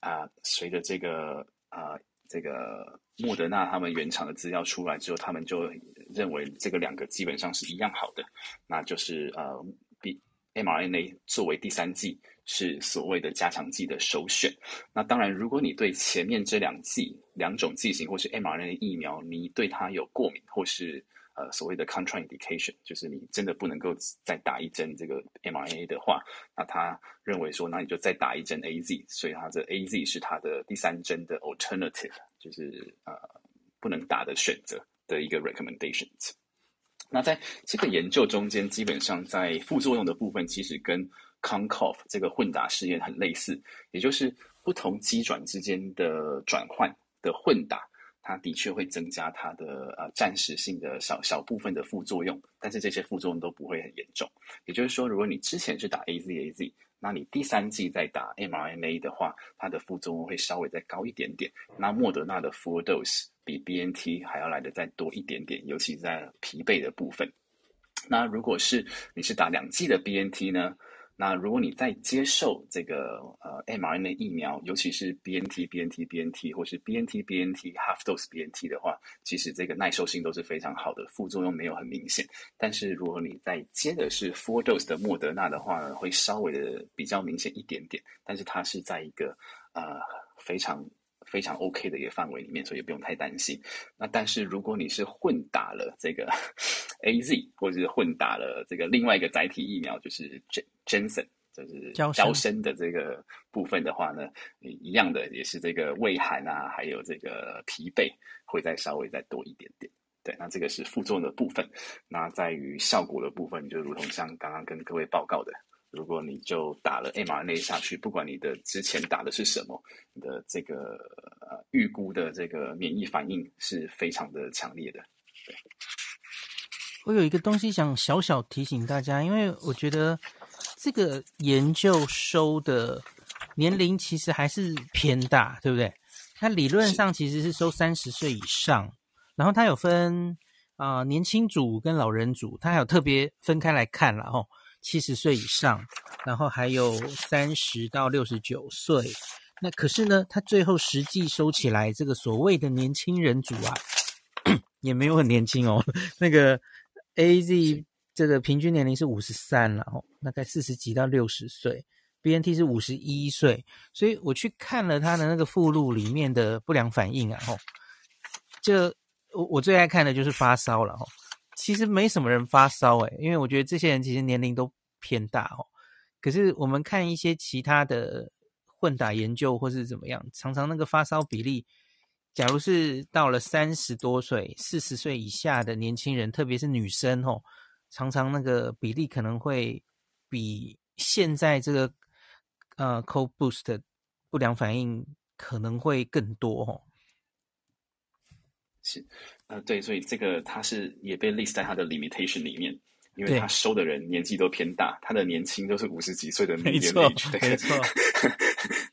啊、随着这个啊、这个莫德纳他们原厂的资料出来之后，他们就认为这个两个基本上是一样好的，那就是呃，B mRNA 作为第三剂是所谓的加强剂的首选。那当然，如果你对前面这两剂两种剂型或是 mRNA 疫苗，你对它有过敏或是呃，所谓的 contraindication，就是你真的不能够再打一针这个 mRNA 的话，那他认为说，那你就再打一针 AZ，所以他这 AZ 是他的第三针的 alternative，就是呃不能打的选择的一个 recommendations。那在这个研究中间，基本上在副作用的部分，其实跟 CONCOV 这个混打试验很类似，也就是不同机转之间的转换的混打。它的确会增加它的呃暂时性的小小部分的副作用，但是这些副作用都不会很严重。也就是说，如果你之前是打 AZ AZ，那你第三剂再打 mRNA 的话，它的副作用会稍微再高一点点。那莫德纳的 full dose 比 BNT 还要来的再多一点点，尤其在疲惫的部分。那如果是你是打两剂的 BNT 呢？那如果你在接受这个呃 mRNA 疫苗，尤其是 BNT BNT BNT 或是 BNT BNT half dose BNT 的话，其实这个耐受性都是非常好的，副作用没有很明显。但是如果你在接的是 four dose 的莫德纳的话呢，会稍微的比较明显一点点，但是它是在一个呃非常。非常 OK 的一个范围里面，所以也不用太担心。那但是如果你是混打了这个 AZ，或者是混打了这个另外一个载体疫苗，就是 Janssen，就是娇生的这个部分的话呢，一样的也是这个畏寒啊，还有这个疲惫会再稍微再多一点点。对，那这个是副作用的部分。那在于效果的部分，就如同像刚刚跟各位报告的。如果你就打了 mRNA 下去，不管你的之前打的是什么，你的这个呃预估的这个免疫反应是非常的强烈的。对。我有一个东西想小小提醒大家，因为我觉得这个研究收的年龄其实还是偏大，对不对？它理论上其实是收三十岁以上，然后它有分啊、年轻组跟老人组，它还有特别分开来看了哦。七十岁以上，然后还有三十到六十九岁。那可是呢，他最后实际收起来，这个所谓的年轻人组啊，也没有很年轻哦。那个 AZ 这个平均年龄是五十三了哦，大概四十几到六十岁。BNT 是五十一岁，所以我去看了他的那个附录里面的不良反应啊，吼，这我我最爱看的就是发烧了，吼。其实没什么人发烧诶，因为我觉得这些人其实年龄都偏大哦。可是我们看一些其他的混打研究或是怎么样，常常那个发烧比例，假如是到了三十多岁、四十岁以下的年轻人，特别是女生哦，常常那个比例可能会比现在这个呃 Cold Boost 的不良反应可能会更多哦。是，呃，对，所以这个他是也被 list 在他的 limitation 里面，因为他收的人年纪都偏大，他的年轻都是五十几岁的 median age，没错，没错，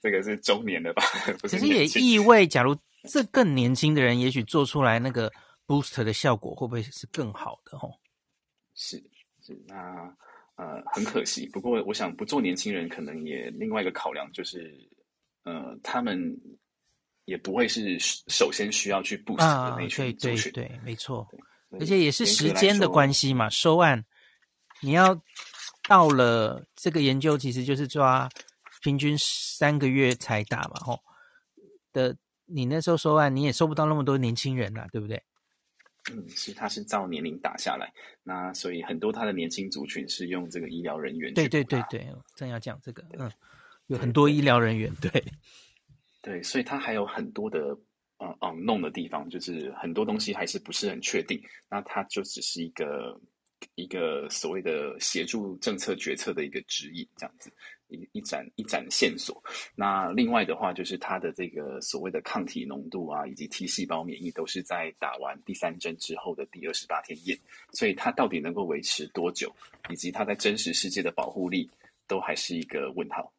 这个是中年的吧？不是，其实也意味，假如这更年轻的人，也许做出来那个 booster 的效果会不会是更好的？哦，是是，那呃，很可惜。不过我想不做年轻人，可能也另外一个考量就是，呃，他们。也不会是首先需要去 boost 的那群族群，对对对，没错，而且也是时间的关系嘛。收案，你要到了这个研究，其实就是抓平均三个月才打嘛，吼的。你那时候收案，你也收不到那么多年轻人啦，对不对？嗯，是，他是照年龄打下来，那所以很多他的年轻族群是用这个医疗人员。对对对对，正要讲这个，嗯，有很多医疗人员，对。对，所以它还有很多的呃 unknown 的地方，就是很多东西还是不是很确定。那它就只是一个一个所谓的协助政策决策的一个指引，这样子一一盏一盏线索。那另外的话，就是它的这个所谓的抗体浓度啊，以及 T 细胞免疫，都是在打完第三针之后的第二十八天验。所以它到底能够维持多久，以及它在真实世界的保护力，都还是一个问号。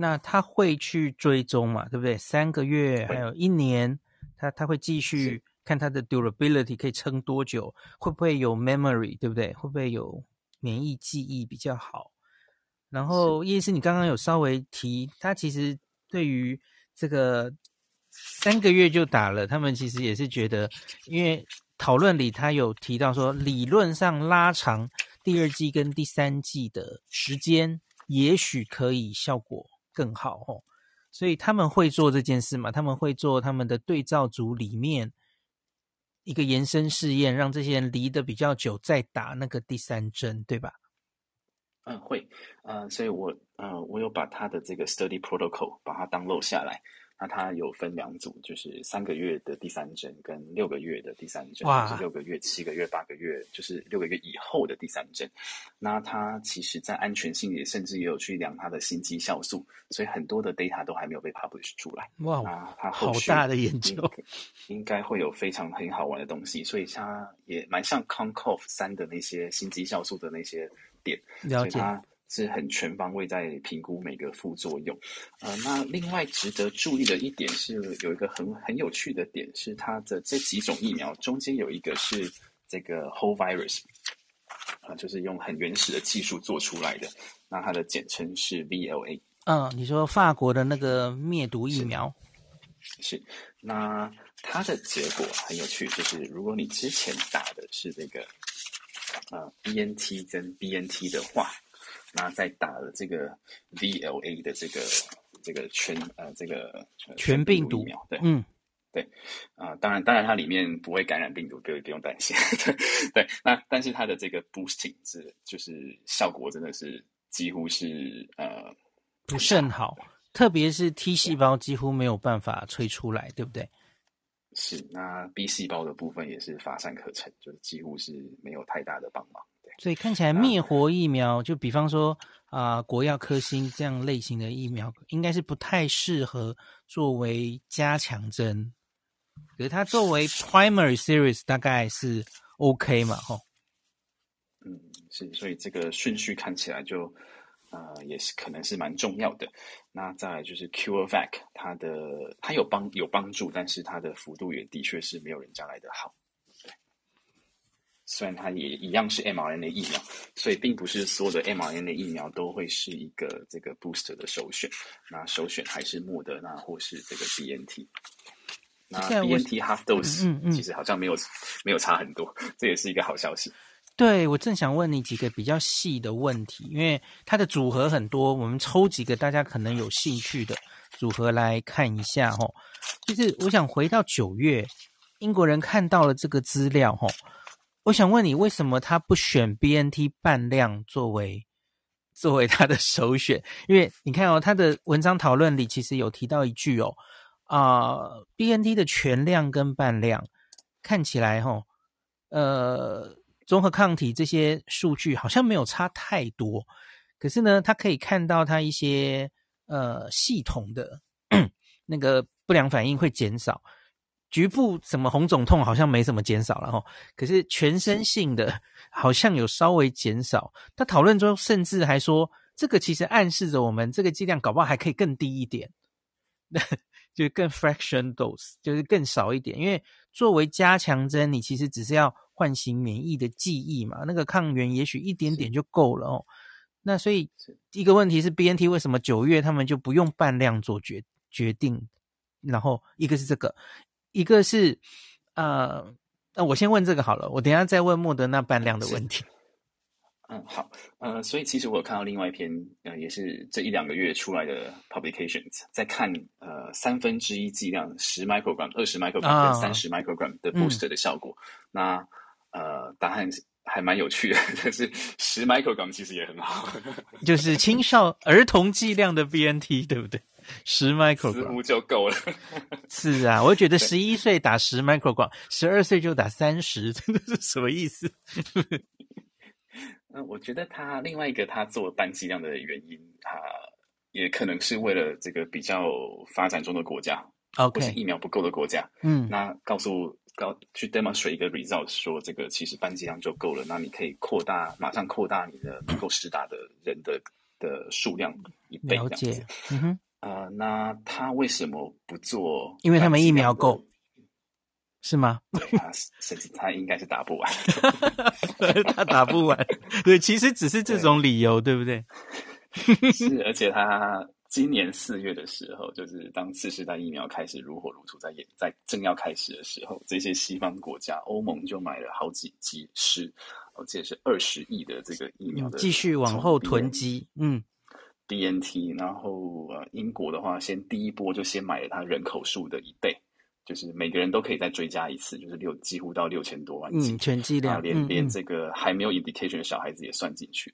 那他会去追踪嘛，对不对？三个月还有一年，他他会继续看他的 durability 可以撑多久，会不会有 memory，对不对？会不会有免疫记忆比较好？然后叶医师，你刚刚有稍微提，他其实对于这个三个月就打了，他们其实也是觉得，因为讨论里他有提到说，理论上拉长第二季跟第三季的时间，也许可以效果更好哦。所以他们会做这件事嘛？他们会做他们的对照组里面一个延伸试验，让这些人离得比较久再打那个第三针，对吧？嗯，会，呃，所以我呃，我有把他的这个 study protocol 把它当录下来。那它有分两组，就是三个月的第三针跟六个月的第三针，哇就是六个月、七个月、八个月，就是六个月以后的第三针。那它其实在安全性也甚至也有去量它的心肌酵素，所以很多的 data 都还没有被 publish 出来。哇，那它好大的研究，应该会有非常很好玩的东西，所以它也蛮像 CONCOV 三的那些心肌酵素的那些点，了解。是很全方位在评估每个副作用，呃，那另外值得注意的一点是，有一个很很有趣的点是，它的这几种疫苗中间有一个是这个 whole virus，啊、呃，就是用很原始的技术做出来的，那它的简称是 VLA。嗯，你说法国的那个灭毒疫苗是，是，那它的结果很有趣，就是如果你之前打的是这个呃 BNT 跟 BNT 的话。那在打了这个 VLA 的这个这个全呃这个全病毒疫苗，对，嗯，对，啊、呃，当然当然它里面不会感染病毒，不用不用担心，对对。那但是它的这个 boosting 是就是效果真的是几乎是呃不甚好，特别是 T 细胞几乎没有办法催出来，对不对？是，那 B 细胞的部分也是乏善可陈，就是几乎是没有太大的帮忙。所以看起来灭活疫苗，就比方说啊、呃，国药科兴这样类型的疫苗，应该是不太适合作为加强针。可是它作为 primary series 大概是 OK 嘛，吼。嗯，是，所以这个顺序看起来就呃也是可能是蛮重要的。那再来就是 CureVac，它的它有帮有帮助，但是它的幅度也的确是没有人家来的好。虽然它也一样是 mRNA 疫苗，所以并不是所有的 mRNA 疫苗都会是一个这个 booster 的首选。那首选还是莫德纳或是这个 BNT。那 BNT half dose 嗯嗯，其实好像没有没有差很多，这也是一个好消息。对，我正想问你几个比较细的问题，因为它的组合很多，我们抽几个大家可能有兴趣的组合来看一下哦。就是我想回到九月，英国人看到了这个资料齁。我想问你，为什么他不选 BNT 半量作为作为他的首选？因为你看哦，他的文章讨论里其实有提到一句哦，啊、，BNT 的全量跟半量看起来哈、哦，呃，综合抗体这些数据好像没有差太多，可是呢，他可以看到他一些呃系统的 那个不良反应会减少。局部什么红肿痛好像没什么减少了哈，可是全身性的好像有稍微减少。他讨论中甚至还说，这个其实暗示着我们这个剂量搞不好还可以更低一点，就是更 fraction dose，就是更少一点。因为作为加强针，你其实只是要唤醒免疫的记忆嘛，那个抗原也许一点点就够了哦。那所以一个问题是 BNT 为什么九月他们就不用半量做决决定？然后一个是这个。一个是，呃，那我先问这个好了，我等一下再问莫德纳半量的问题。嗯，好，呃，所以其实我有看到另外一篇，呃，也是这一两个月出来的 publications，在看呃三分之一剂量十 microgram、二十 microgram 跟三十 microgram 的 booster 的效果。哦、那呃，答案还蛮有趣的，但是十 microgram 其实也很好，就是青少 儿童剂量的 BNT，对不对？十 microgram 似乎就够了。是啊，我觉得十一岁打十 microgram，十二岁就打三十，真的是什么意思？嗯，我觉得他另外一个他做单剂量的原因，他也可能是为了这个比较发展中的国家，OK，或是疫苗不够的国家，嗯，那告诉告去 demonstrate 一个 result，说这个其实班级量就够了，那你可以扩大，马上扩大你的能够施打的人的的数量一倍这样子。了解，嗯哼。呃，那他为什么不做？因为他们疫苗够，是吗？对，他甚至他应该是打不完，他打不完。对，其实只是这种理由，对，对不对？是，而且他今年四月的时候，就是当次世代疫苗开始如火如荼在演，在正要开始的时候，这些西方国家，欧盟就买了好几几十，而且是二十亿的这个疫苗的，继续往后囤积，嗯。BNT，然后呃，英国的话，先第一波就先买了它人口数的一倍，就是每个人都可以再追加一次，就是六几乎到六千多万剂，嗯，全剂量，连、嗯、连这个还没有 indication 的小孩子也算进去。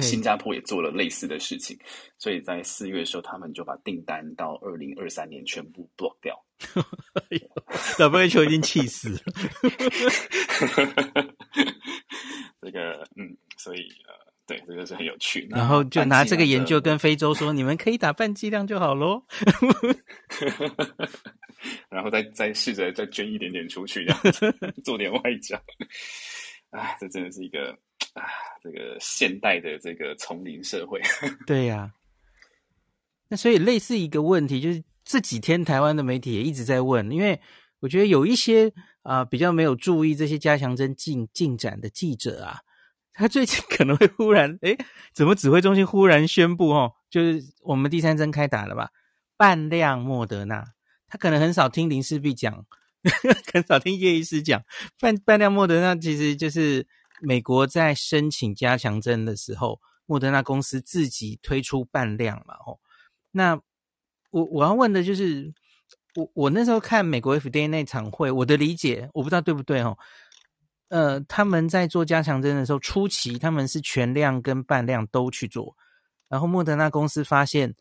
新加坡也做了类似的事情，所以在四月的时候，他们就把订单到二零二三年全部 block 掉。WHO 已经气死了。这个嗯，所以呃。对，这个是很有趣。然后就拿这个研究跟非洲说：“你们可以打半剂量就好喽。”然后再再试着再捐一点点出去，这样子做点外交。哎，这真的是一个啊，这个现代的这个丛林社会。对呀、那所以类似一个问题，就是这几天台湾的媒体也一直在问，因为我觉得有一些啊、比较没有注意这些加强针进进展的记者啊。他最近可能会忽然，诶，怎么指挥中心忽然宣布，哦，就是我们第三针开打了吧？半量莫德纳，他可能很少听林氏璧讲，很少听叶医师讲。半半量莫德纳其实就是美国在申请加强针的时候，莫德纳公司自己推出半量嘛，哦。那我我要问的就是，我我那时候看美国 FDA 那场会，我的理解，我不知道对不对，哦。呃，他们在做加强针的时候，初期他们是全量跟半量都去做，然后莫德纳公司发现，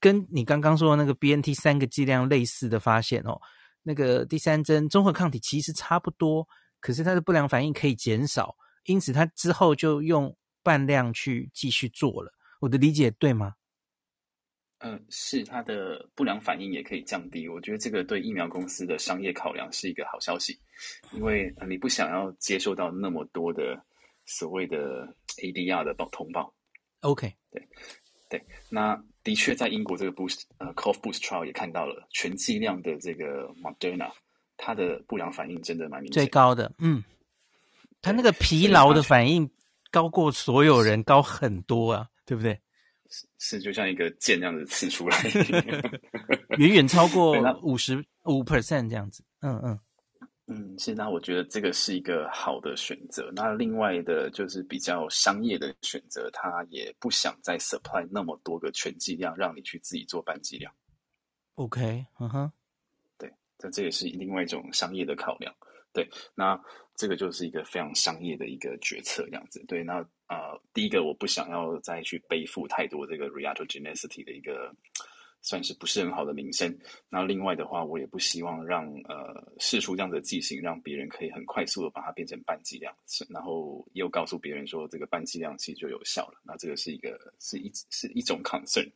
跟你刚刚说的那个 BNT 三个剂量类似的发现哦，那个第三针综合抗体其实差不多，可是它的不良反应可以减少，因此它之后就用半量去继续做了。我的理解对吗？嗯，是它的不良反应也可以降低，我觉得这个对疫苗公司的商业考量是一个好消息，因为你不想要接受到那么多的所谓的 ADR 的报通报。OK，对对，那的确在英国这个 Boost 呃 Cough Boost Trial 也看到了全剂量的这个 Moderna，它的不良反应真的蛮明显，最高的，嗯，他那个疲劳的反应高过所有人高很多啊，对不对？是是，就像一个箭那样子刺出来，远远超过五十五 percent 这样子。嗯嗯嗯，是。那我觉得这个是一个好的选择。那另外的就是比较商业的选择，他也不想再 supply 那么多个全剂量，让你去自己做半剂量。OK，嗯哼，对，这这也是另外一种商业的考量。对，那这个就是一个非常商业的一个决策，这样子。对，那呃，第一个我不想要再去背负太多这个 reactogenicity 的一个算是不是很好的名声。那另外的话，我也不希望让呃试出这样的剂型，让别人可以很快速的把它变成半剂量，然后又告诉别人说这个半剂量其实就有效了。那这个是一个是一是一种 concern。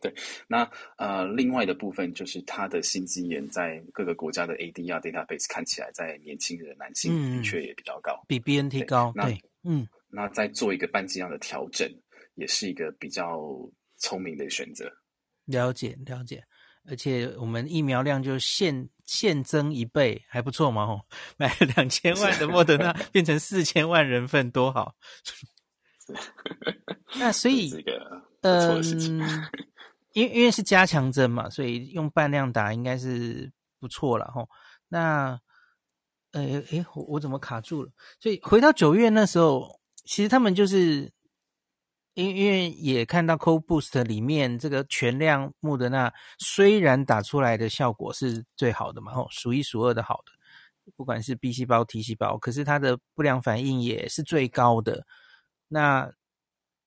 对，那呃，另外的部分就是它的心肌炎在各个国家的 ADR database 看起来在年轻的男性的确也比较高，嗯、比 BNT 高。对，对嗯，那再做一个半剂量的调整，也是一个比较聪明的选择。了解了解，而且我们疫苗量就现现增一倍，还不错嘛！吼，买了两千万的莫德纳变成四千万人份，多好。那所 以这个不错的事情。嗯 因为因为是加强针嘛，所以用半量打应该是不错了哈。那，呃，诶，我我怎么卡住了？所以回到九月那时候，其实他们就是，因因为也看到 COBOOST 里面这个全量莫德纳虽然打出来的效果是最好的嘛，吼，数一数二的好的，不管是 B 细胞、T 细胞，可是它的不良反应也是最高的。那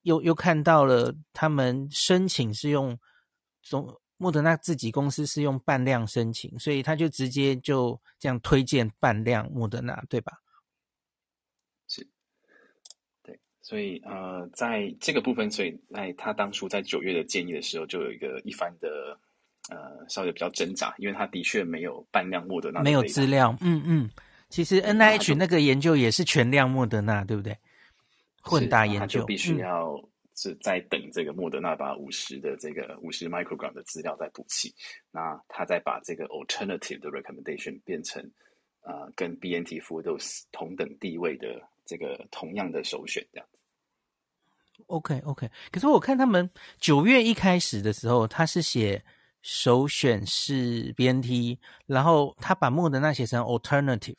又又看到了他们申请是用。总莫德纳自己公司是用半量申请，所以他就直接就这样推荐半量莫德纳，对吧？是，对，所以呃，在这个部分，所以在他当初在九月的建议的时候，就有一个一番的呃稍微比较挣扎，因为他的确没有半量莫德纳，没有资料，嗯嗯，其实 NIH 那个研究也是全量莫德纳，对不对？混搭研究必须要。是在等这个莫德纳把五十的这个五十 microgram 的资料再补齐，那他再把这个 alternative 的 recommendation 变成呃跟 BNT dose 同等地位的这个同样的首选这样子。OK OK，可是我看他们九月一开始的时候，他是写首选是 BNT，然后他把莫德纳写成 alternative。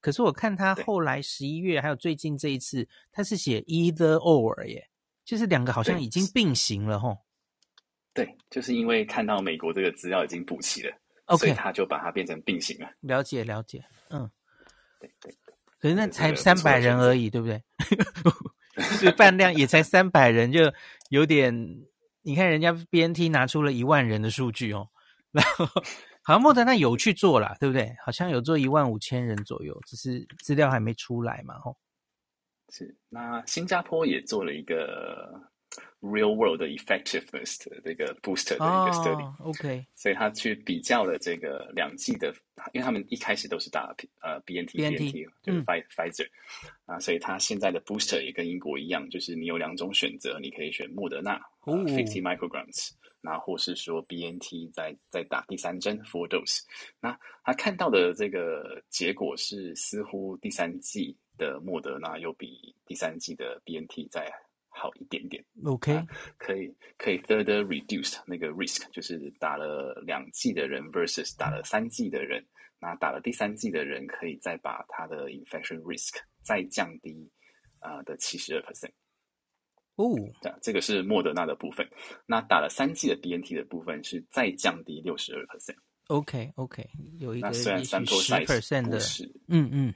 可是我看他后来十一月还有最近这一次，他是写 either or 耶，就是两个好像已经并行了吼。对，就是因为看到美国这个资料已经补齐了以他就把它变成并行了。了解了解，嗯，对对。可是那才三百人而已，对不对？就 是 饭量也才三百人，就有点。你看人家 BNT 拿出了一万人的数据哦，然后。好像莫德纳有去做啦，对不对？好像有做一万五千人左右，只是资料还没出来嘛，吼。是，那新加坡也做了一个 real world 的 effectiveness 的这个 booster 的一个 study，OK，、oh. 所以他去比较了这个两剂的，因为他们一开始都是打呃 BNT，BNT 就是 Pfizer，啊，所以他现在的 booster 也跟英国一样，就是你有两种选择，你可以选莫德纳，fifty micrograms。那或是说 BNT 再再打第三针 full dose，那他看到的这个结果是，似乎第三剂的莫德纳又比第三季的 BNT 再好一点点。OK，可以可以 further reduce 那个 risk，就是打了两剂的人 versus 打了三剂的人，那打了第三剂的人可以再把他的 infection risk 再降低啊、呃、的七十二 percent。哦，这这个是莫德纳的部分。那打了三剂的 BNT 的部分是再降低六十二 percent。OK OK，有一个虽然 sample size 不是，嗯嗯，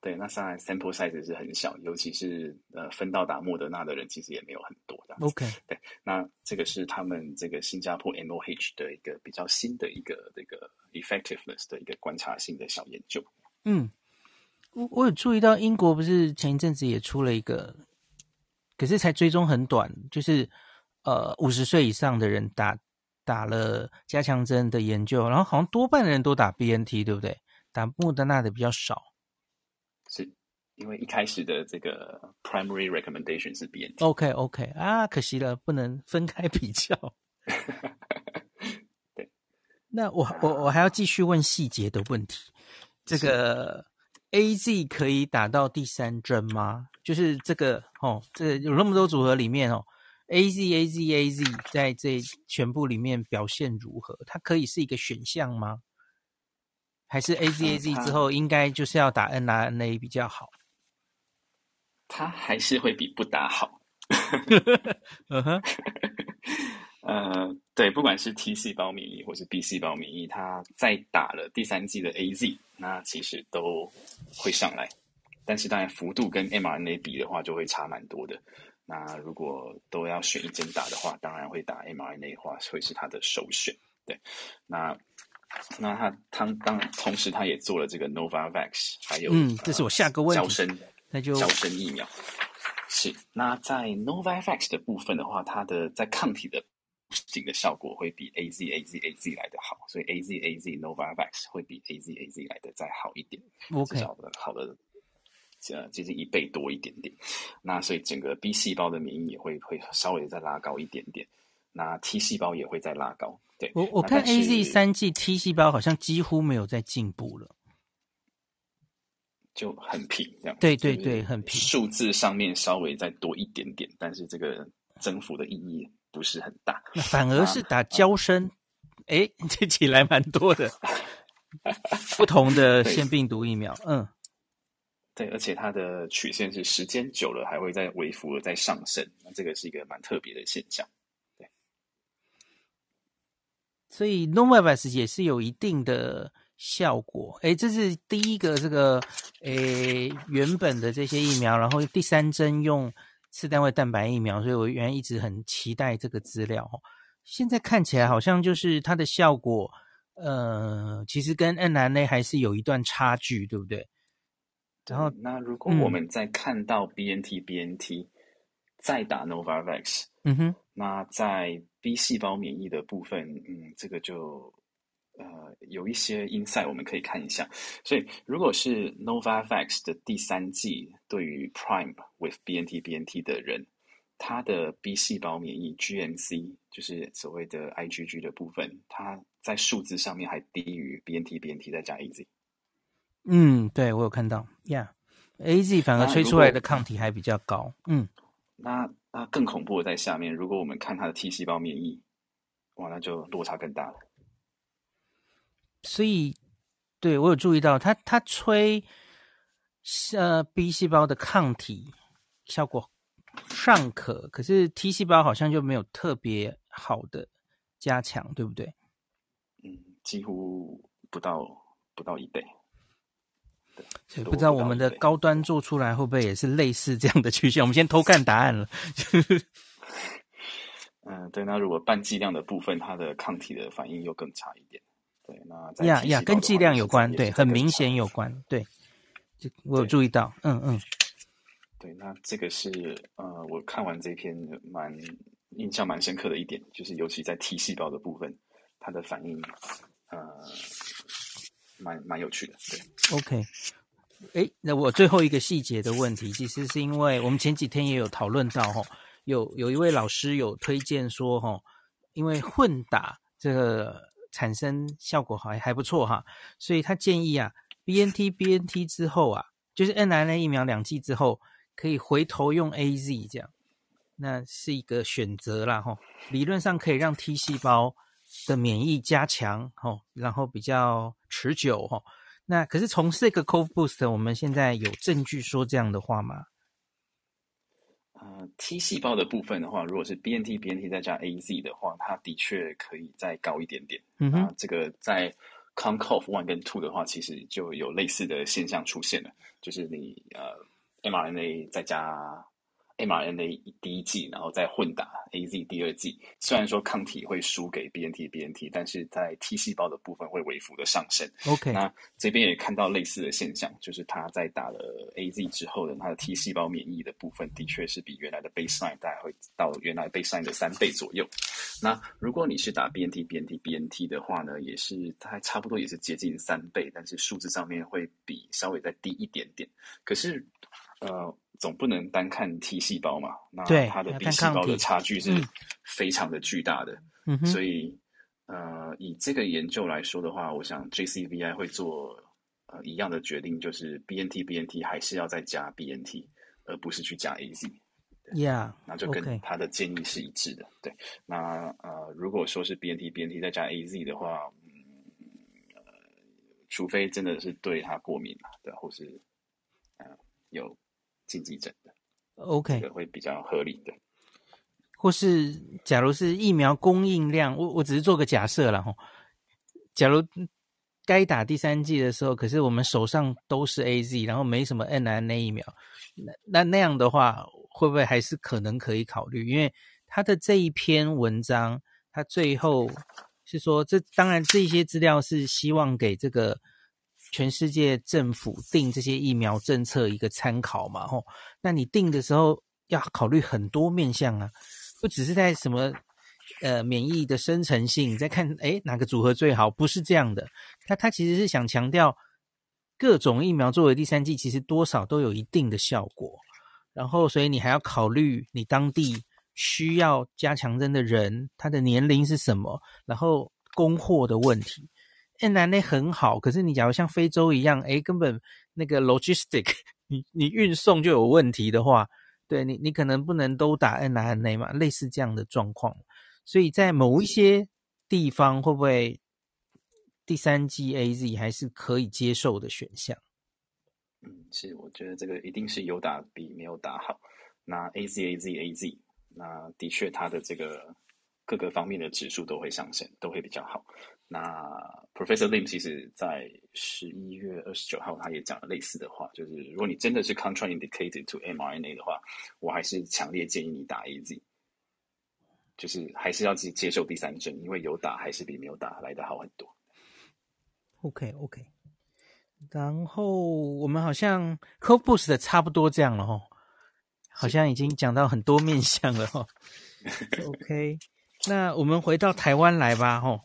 对，那当然 sample size 是很小，尤其是呃分到打莫德纳的人其实也没有很多这样子。OK，对，那这个是他们这个新加坡 MOH 的一个比较新的一个这个 effectiveness 的一个观察性的小研究。嗯，我我有注意到英国不是前一阵子也出了一个。可是才追踪很短，就是呃五十岁以上的人打打了加强针的研究，然后好像多半的人都打 BNT，对不对？打莫德纳的比较少，是因为一开始的这个 primary recommendation 是 BNT。OK OK 啊，可惜了，不能分开比较。对，那我我我还要继续问细节的问题，这个。AZ 可以打到第三针吗？就是这个哦，这个有那么多组合里面哦，AZ AZ AZ 在这全部里面表现如何？它可以是一个选项吗？还是 AZ AZ 之后应该就是要打 N R N A 比较好？它还是会比不打好。嗯哼。呃，对，不管是 T 细胞免疫或是 B 细胞免疫，它再打了第三季的 AZ，那其实都会上来，但是当然幅度跟 mRNA 比的话，就会差蛮多的。那如果都要选一针打的话，当然会打 mRNA 的话，会是它的首选。对，那那他他当同时他也做了这个 Novavax，还有嗯，这是我下个问题，娇生那就招生疫苗是。那在 Novavax 的部分的话，它的在抗体的这个效果会比 A Z A Z A Z 来的好，所以 A Z A Z Novavax 会比 A Z A Z 来的再好一点，OK，至少的好的呃接近一倍多一点点。那所以整个 B 细胞的免疫也会会稍微再拉高一点点，那 T 细胞也会再拉高。对，我我看 A Z 三剂 T 细胞好像几乎没有在进步了，就很平这样。对对对，很平，数字上面稍微再多一点点，但是这个增幅的意义。不是很大，反而是打交生，哎、啊，这起来蛮多的，不同的腺病毒疫苗，嗯，对，而且它的曲线是时间久了还会再微幅的再上升，那这个是一个蛮特别的现象，对。所以 Novavax 也是有一定的效果，哎，这是第一个这个，诶，原本的这些疫苗，然后第三针用。次单位蛋白疫苗，所以我原来一直很期待这个资料。现在看起来好像就是它的效果，呃，其实跟 n r n a 还是有一段差距，对不对？然后，那如果我们再看到 BNT、嗯、BNT 再打 Novavax，嗯哼，那在 B 细胞免疫的部分，嗯，这个就。呃，有一些 insight 我们可以看一下。所以，如果是 Novavax 的第三季对于 Prime with BNT BNT 的人，他的 B 细胞免疫 GMC 就是所谓的 IgG 的部分，它在数字上面还低于 BNT BNT 再加 AZ。嗯，对，我有看到，Yeah，AZ 反而吹出来的抗体还比较高。嗯，那那更恐怖的在下面，如果我们看它的 T 细胞免疫，哇，那就落差更大了。所以，对，我有注意到，它它吹呃 B 细胞的抗体效果尚可，可是 T 细胞好像就没有特别好的加强，对不对？嗯，几乎不到不到一倍。所以不知道我们的高端做出来会不会也是类似这样的曲线？我们先偷看答案了。嗯，对。那如果半剂量的部分，它的抗体的反应又更差一点。对，那呀呀，跟剂量有关，对，很明显有关，对。就我有注意到，嗯嗯。对，那这个是呃，我看完这篇蛮印象蛮深刻的一点，就是尤其在 T 细胞的部分，它的反应呃，蛮蛮有趣的。对，OK。哎，那我最后一个细节的问题，其实是因为我们前几天也有讨论到，哈，有有一位老师有推荐说，哈，因为混打这个。产生效果还还不错哈，所以他建议啊，BNT BNT 之后啊，就是 mRNA 疫苗两剂之后，可以回头用 AZ 这样，那是一个选择啦哈。理论上可以让 T 细胞的免疫加强哈，然后比较持久哈。那可是从这个 Cov Boost，我们现在有证据说这样的话吗？呃，T 细胞的部分的话，如果是 BNT BNT 再加 AZ 的话，它的确可以再高一点点。嗯啊，这个在 CONCOV One 跟 Two 的话，其实就有类似的现象出现了，就是你呃 mRNA 再加。mRNA 第一剂，然后再混打 AZ 第二剂。虽然说抗体会输给 BNT BNT，但是在 T 细胞的部分会微幅的上升。OK，那这边也看到类似的现象，就是他在打了 AZ 之后的他的 T 细胞免疫的部分，的确是比原来的 baseline 大概会到原来 baseline 的三倍左右。那如果你是打 BNT BNT BNT 的话呢，也是它差不多也是接近三倍，但是数字上面会比稍微再低一点点。可是，呃。总不能单看 T 细胞嘛，那它的 B 细胞的差距是非常的巨大的，嗯、所以呃，以这个研究来说的话，我想 JCVI 会做呃一样的决定，就是 BNT BNT 还是要再加 BNT，而不是去加 AZ。Yeah，那就跟他的建议是一致的。对，那呃，如果说是 BNT BNT 再加 AZ 的话，嗯，呃，除非真的是对它过敏了，对，或是呃有。禁忌症的，OK，这个会比较合理的。或是，假如是疫苗供应量，我我只是做个假设了哈。假如该打第三剂的时候，可是我们手上都是 AZ，然后没什么 mRNA 疫苗，那那那样的话，会不会还是可能可以考虑？因为他的这一篇文章，他最后是说，这当然这些资料是希望给这个。全世界政府定这些疫苗政策一个参考嘛，吼，那你定的时候要考虑很多面向啊，不只是在什么呃免疫的生成性，你再看诶哪个组合最好，不是这样的，他他其实是想强调各种疫苗作为第三剂，其实多少都有一定的效果，然后所以你还要考虑你当地需要加强针的人，他的年龄是什么，然后供货的问题。NNA 很好，可是你假如像非洲一样，诶，根本那个 logistic，你你运送就有问题的话，对你你可能不能都打 NNA 嘛，类似这样的状况。所以在某一些地方，会不会第三季 AZ 还是可以接受的选项？嗯，是，我觉得这个一定是有打比没有打好。那 AZ AZ AZ，那的确它的这个各个方面的指数都会上升，都会比较好。那 Professor Lim 其实在十一月二十九号，他也讲了类似的话，就是如果你真的是 contraindicated to mRNA 的话，我还是强烈建议你打 AZ，就是还是要接接受第三针，因为有打还是比没有打来的好很多。OK OK，然后我们好像 Cov Boost 的差不多这样了哦，好像已经讲到很多面向了哦。OK。那我们回到台湾来吧，吼。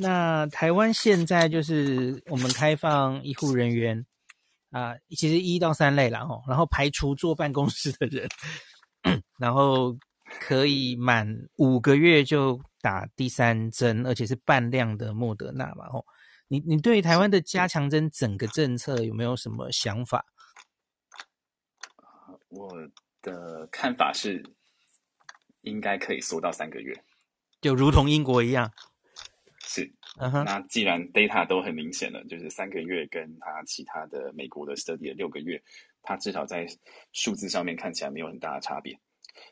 那台湾现在就是我们开放医护人员啊，其实一到三类啦，吼，然后排除坐办公室的人。然后可以满五个月就打第三针，而且是半量的莫德纳嘛。吼，你你对台湾的加强针整个政策有没有什么想法？我的看法是，应该可以缩到三个月，就如同英国一样。那既然 data 都很明显了，就是三个月跟他其他的美国的 study 的六个月，它至少在数字上面看起来没有很大的差别。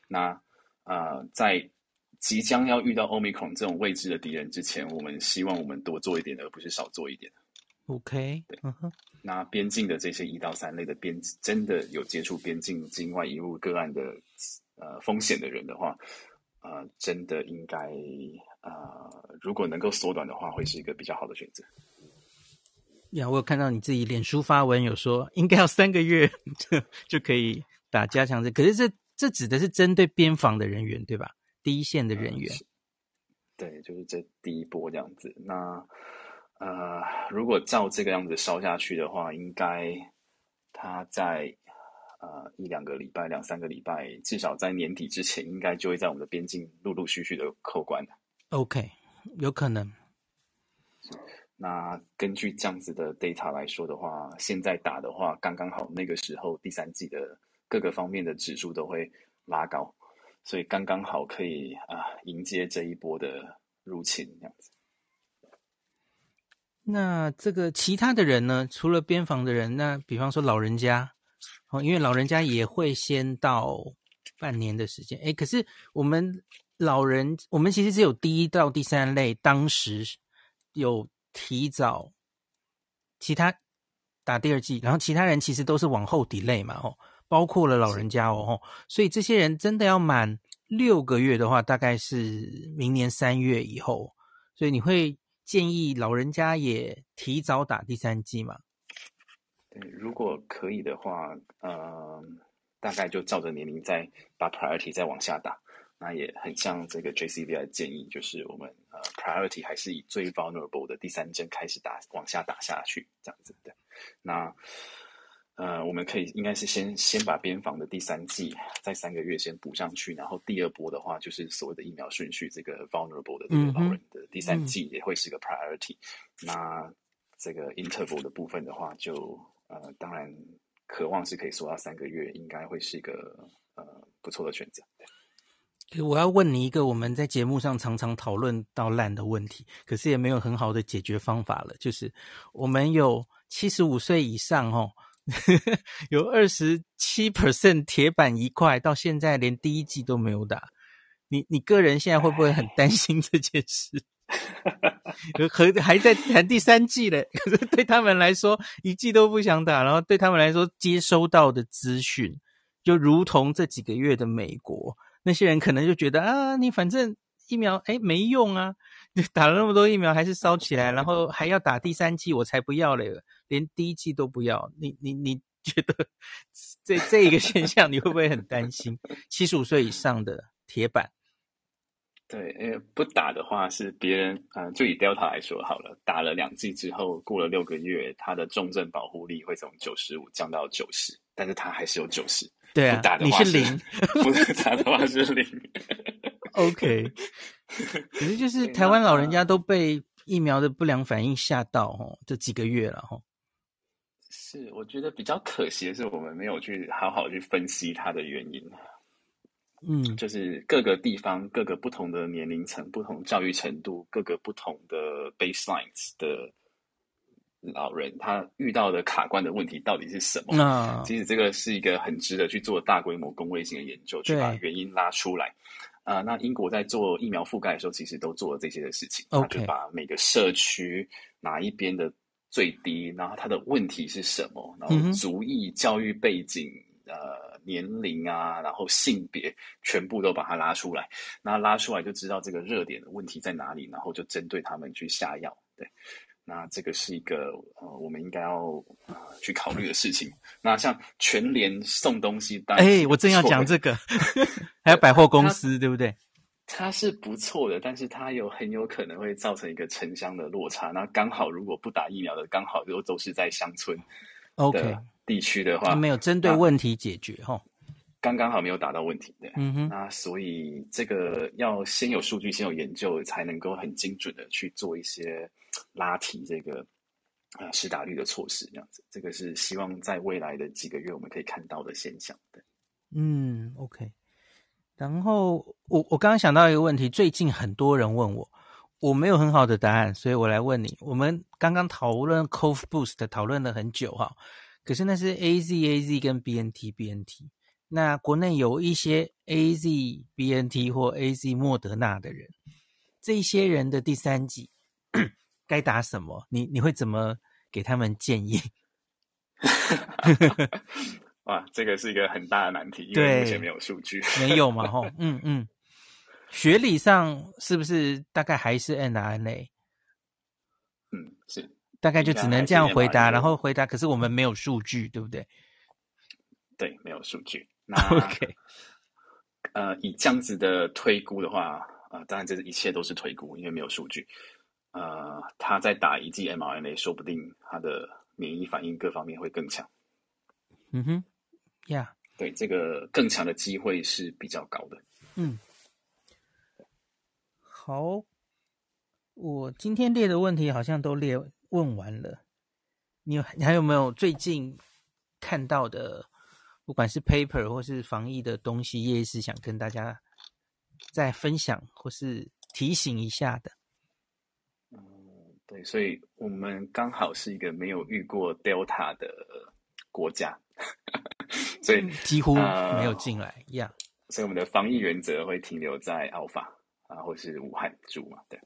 那呃，在即将要遇到 Omicron 这种未知的敌人之前，我们希望我们多做一点，而不是少做一点。OK，对。那边境的这些一到三类的边，真的有接触边境境外移入个案的呃风险的人的话，呃，真的应该呃，如果能够缩短的话，会是一个比较好的选择。呀，我有看到你自己脸书发文有说，应该要三个月 就就可以打加强针，可是这这指的是针对边防的人员对吧？第一线的人员。嗯，对，就是这第一波这样子。那。呃，如果照这个样子烧下去的话，应该他在呃一两个礼拜、两三个礼拜，至少在年底之前，应该就会在我们的边境陆陆续续的扣关。OK，有可能。那根据这样子的 data 来说的话，现在打的话，刚刚好那个时候第三季的各个方面的指数都会拉高，所以刚刚好可以啊、呃、迎接这一波的入侵，这样子。那这个其他的人呢？除了边防的人，那比方说老人家，哦，因为老人家也会先到半年的时间。哎，可是我们老人，我们其实只有第一到第三类，当时有提早其他打第二剂，然后其他人其实都是往后 delay 嘛，哦，包括了老人家哦，所以这些人真的要满六个月的话，大概是明年三月以后，所以你会。建议老人家也提早打第三剂嘛？对，如果可以的话，呃，大概就照着年龄再把 priority 再往下打。那也很像这个 JCVI 的建议，就是我们呃 priority 还是以最 vulnerable 的第三针开始打，往下打下去这样子的。那。呃，我们可以应该是先先把边防的第三剂在三个月先补上去，然后第二波的话就是所谓的疫苗顺序，这个 vulnerable 的这个老人的第三季也会是个 priority。嗯。那这个 interval 的部分的话就，就呃当然渴望是可以缩到三个月，应该会是一个呃不错的选择。我要问你一个我们在节目上常常讨论到烂的问题，可是也没有很好的解决方法了，就是我们有七十五岁以上哦。有二十七 percent 铁板一块，到现在连第一季都没有打。你你个人现在会不会很担心这件事？和还在谈第三季嘞，可是对他们来说一季都不想打，然后对他们来说接收到的资讯就如同这几个月的美国，那些人可能就觉得啊，你反正疫苗诶没用啊，你打了那么多疫苗还是烧起来，然后还要打第三剂，我才不要嘞。连第一剂都不要，你你你觉得这这一个现象你会不会很担心？七十五岁以上的铁板，对，因为不打的话是别人，嗯、就以 Delta 来说好了，打了两剂之后，过了六个月，它的重症保护力会从九十五降到九十，但是它还是有九十。对啊，不打的话是，你是零，不打的话是零。OK，可是就是台湾老人家都被疫苗的不良反应吓到哦，这几个月了哈。是，我觉得比较可惜的是，我们没有去好好去分析它的原因。嗯，就是各个地方、各个不同的年龄层、不同教育程度、各个不同的 baselines 的老人，他遇到的卡关的问题到底是什么？那其实这个是一个很值得去做大规模工位性的研究，去把原因拉出来。啊、呃，那英国在做疫苗覆盖的时候，其实都做了这些的事情，他.就把每个社区哪一边的。最低，然后他的问题是什么？然后族裔、教育背景、呃年龄啊，然后性别，全部都把它拉出来。那拉出来就知道这个热点的问题在哪里，然后就针对他们去下药。对，那这个是一个呃，我们应该要呃去考虑的事情。那像全联送东西，哎，我正要讲这个，还有百货公司，对不对？它是不错的，但是它有很有可能会造成一个城乡的落差。那刚好如果不打疫苗的，刚好都都是在乡村，OK 地区的话，没有针对问题解决哈。刚刚好没有打到问题的。嗯哼，那所以这个要先有数据，先有研究，才能够很精准的去做一些拉提这个啊施打率的措施，这样子。这个是希望在未来的几个月我们可以看到的现象的。嗯，OK。然后我我刚刚想到一个问题，最近很多人问我。我没有很好的答案，所以我来问你。我们刚刚讨论 Cov Boost 讨论了很久哈，可是那是 AZ AZ 跟 BNT BNT。那国内有一些 AZ BNT 或 AZ 莫德纳的人，这些人的第三剂该打什么？你你会怎么给他们建议？哇，这个是一个很大的难题，因为目前没有数据，没有嘛？吼，嗯嗯。学理上是不是大概还是 N R N A？嗯，是，大概就只能这样回答，然后回答。可是我们没有数据，对不对？对，没有数据。那 OK，呃，以这样子的推估的话，啊、呃，当然这一切都是推估，因为没有数据。呃，他在打一剂 mRNA，说不定他的免疫反应各方面会更强。嗯哼，呀，对，这个更强的机会是比较高的。嗯。好，我今天列的问题好像都列问完了。你有 你还有没有最近看到的，不管是 paper 或是防疫的东西，叶医师想跟大家再分享或是提醒一下的？嗯，对，所以我们刚好是一个没有遇过 Delta 的国家，所以几乎没有进来一样。所以我们的防疫原则会停留在 Alpha。啊，或是武汉株嘛，对，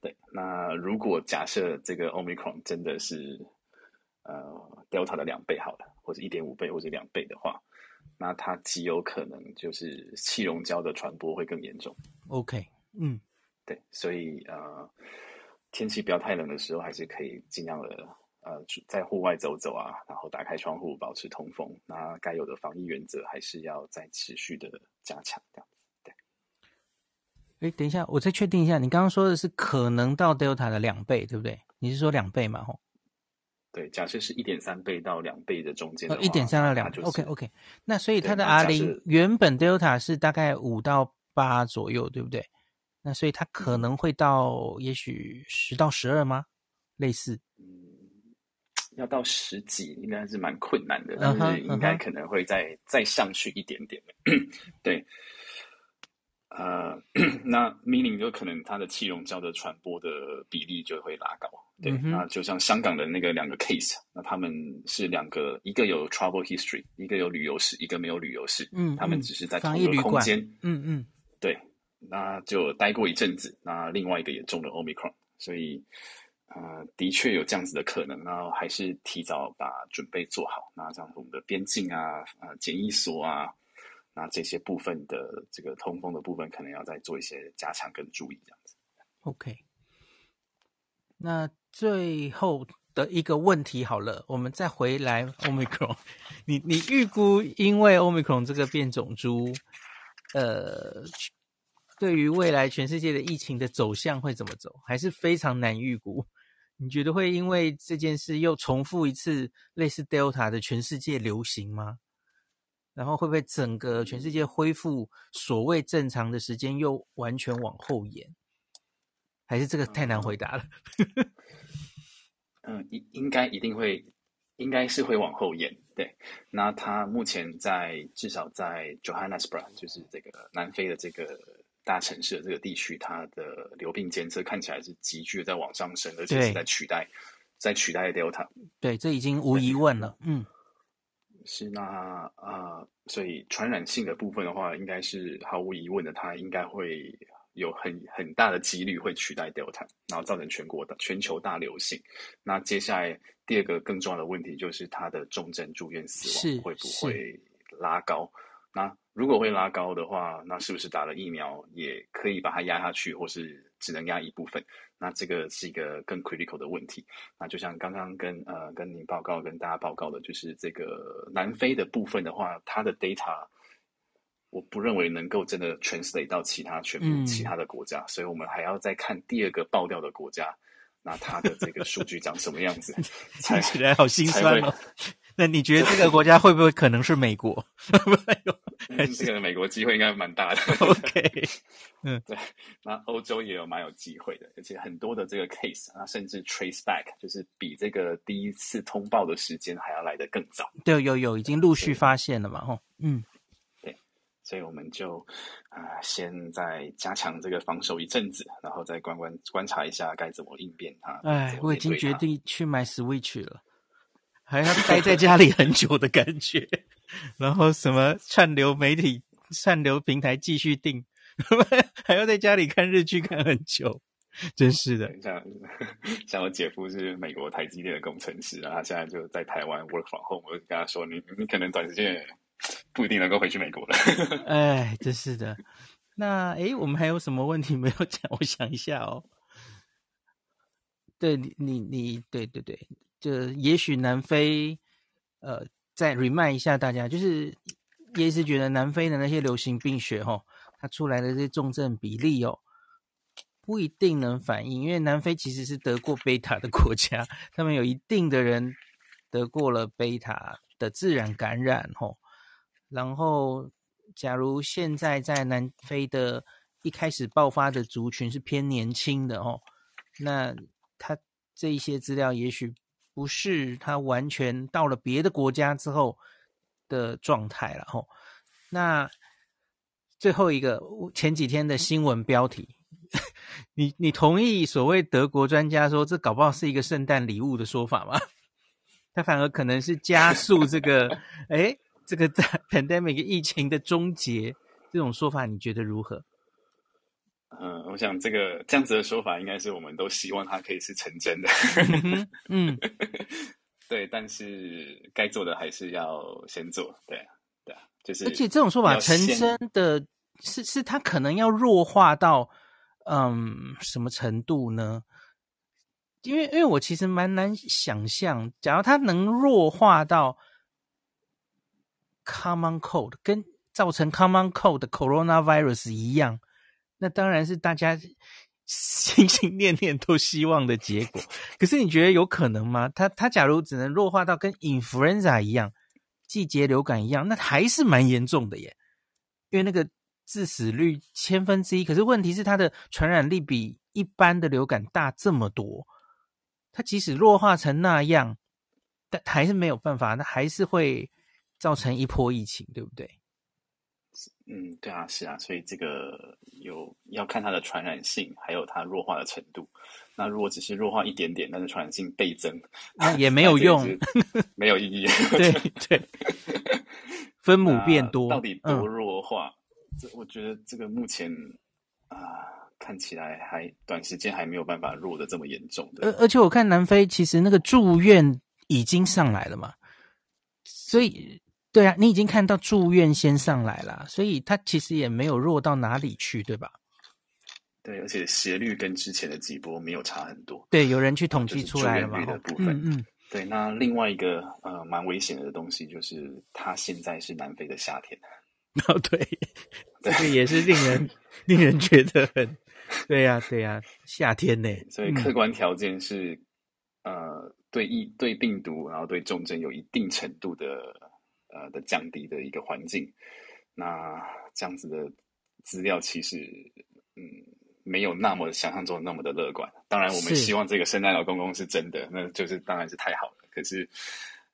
对。那如果假设这个 Omicron 真的是呃 Delta 的两倍好了，或者一点五倍或者两倍的话，那它极有可能就是气溶胶的传播会更严重。OK，嗯，对，所以呃，天气不要太冷的时候，还是可以尽量的呃在户外走走啊，然后打开窗户保持通风。那该有的防疫原则还是要再持续的加强这样子。对。哎，等一下，我再确定一下，你刚刚说的是可能到 Delta 的两倍，对不对？你是说两倍嘛？吼，对，假设是一点三倍到两倍的中间的，一点三到两倍。OK OK，那所以它的 R 零原本 Delta 是大概五到八左右，对不对？那所以它可能会到也许十到十二吗？类似，嗯，要到十几应该是蛮困难的，但是应该可能会再、uh -huh, uh -huh. 再上去一点点，对。呃，那 meaning 就可能它的气溶胶的传播的比例就会拉高，对，嗯、那就像香港的那个两个 case，那他们是两个，一个有 travel history，一个有旅游史，一个没有旅游史，嗯，他们只是在同一个空间，嗯嗯，对，那就待过一阵子，那另外一个也中了 omicron，所以呃，的确有这样子的可能，然后还是提早把准备做好，那像我们的边境啊，呃，检疫所啊。那这些部分的这个通风的部分，可能要再做一些加强跟注意，这样子。OK。那最后的一个问题好了，我们再回来 Omicron。你你预估，因为 Omicron 这个变种株，呃，对于未来全世界的疫情的走向会怎么走？还是非常难预估？你觉得会因为这件事又重复一次类似 Delta 的全世界流行吗？然后会不会整个全世界恢复所谓正常的时间又完全往后延？还是这个太难回答了？嗯，应应该一定会，应该是会往后延。对，那他目前在至少在 Johannesburg，就是这个南非的这个大城市的这个地区，它的流病监测看起来是急剧的在往上升，而且是在取代，在取代 Delta。对，这已经无疑问了。嗯。是那啊、呃，所以传染性的部分的话，应该是毫无疑问的，它应该会有很很大的几率会取代 Delta，然后造成全国的全球大流行。那接下来第二个更重要的问题就是它的重症住院死亡会不会拉高？那如果会拉高的话，那是不是打了疫苗也可以把它压下去，或是只能压一部分？那这个是一个更 critical 的问题。那就像刚刚跟呃跟您报告、跟大家报告的，就是这个南非的部分的话，它的 data 我不认为能够真的 translate 到其他全部其他的国家，嗯，所以我们还要再看第二个爆掉的国家，那它的这个数据长什么样子？听起来好心酸哦。那你觉得这个国家会不会可能是美国？这个美国机会应该蛮大的。OK，嗯，对。那欧洲也有蛮有机会的，而且很多的这个 case，啊，甚至 trace back，就是比这个第一次通报的时间还要来得更早。对，有有已经陆续发现了嘛？吼，嗯。所以我们就啊、呃，先再加强这个防守一阵子，然后再观观观察一下该怎么应变它。哎，我已经决定去买 Switch 了，还要待在家里很久的感觉。然后什么串流媒体、串流平台继续订，还要在家里看日剧看很久，真是的。像 像我姐夫是美国台积电的工程师，然后他现在就在台湾 work from home，我就跟他说：“你你可能短时间。”不一定能够回去美国了。哎，真是的。那哎，我们还有什么问题没有讲？我想一下哦。对你，你，你，对对对，就也许南非，呃，再 remind 一下大家，就是也是觉得南非的那些流行病学、哦，它出来的这些重症比例哦，不一定能反映，因为南非其实是得过贝塔的国家，他们有一定的人得过了贝塔的自然感染哦。然后，假如现在在南非的一开始爆发的族群是偏年轻的哦，那他这一些资料也许不是他完全到了别的国家之后的状态了哦。那最后一个前几天的新闻标题，你你同意所谓德国专家说这搞不好是一个圣诞礼物的说法吗？他反而可能是加速这个诶这个在 pandemic 疫情的终结这种说法，你觉得如何？嗯，我想这个这样子的说法，应该是我们都希望它可以是成真的。嗯，对，但是该做的还是要先做。对，对啊，就是。而且这种说法成真的是是它可能要弱化到嗯什么程度呢？因为因为我其实蛮难想象，假如它能弱化到。Common Cold 跟造成 Common Cold 的 Coronavirus 一样，那当然是大家心心念念都希望的结果。可是你觉得有可能吗？它它假如只能弱化到跟 Influenza 一样，季节流感一样，那还是蛮严重的耶。因为那个致死率千分之一，可是问题是它的传染力比一般的流感大这么多。它即使弱化成那样，但还是没有办法，那还是会。造成一波疫情，对不对？嗯，对啊，是啊，所以这个有要看它的传染性，还有它弱化的程度。那如果只是弱化一点点，但是传染性倍增，那也没有 用，没有意义。对对，分母变多，到底多弱化？嗯、这我觉得这个目前啊、呃，看起来还短时间还没有办法弱的这么严重的。而而且我看南非其实那个住院已经上来了嘛，所以。对啊，你已经看到住院先上来了，所以它其实也没有弱到哪里去，对吧？对，而且斜率跟之前的几波没有差很多。对，有人去统计出来了分，嗯，嗯，对。那另外一个呃蛮危险的东西就是，它现在是南非的夏天。哦，对，这个也是令人 令人觉得很，对呀、啊，对呀、啊，夏天呢，所以客观条件是、嗯、呃对疫对病毒，然后对重症有一定程度的。呃的降低的一个环境，那这样子的资料其实嗯没有那么想象中那么的乐观。当然，我们希望这个圣诞老公公是真的，那就是当然是太好了。可是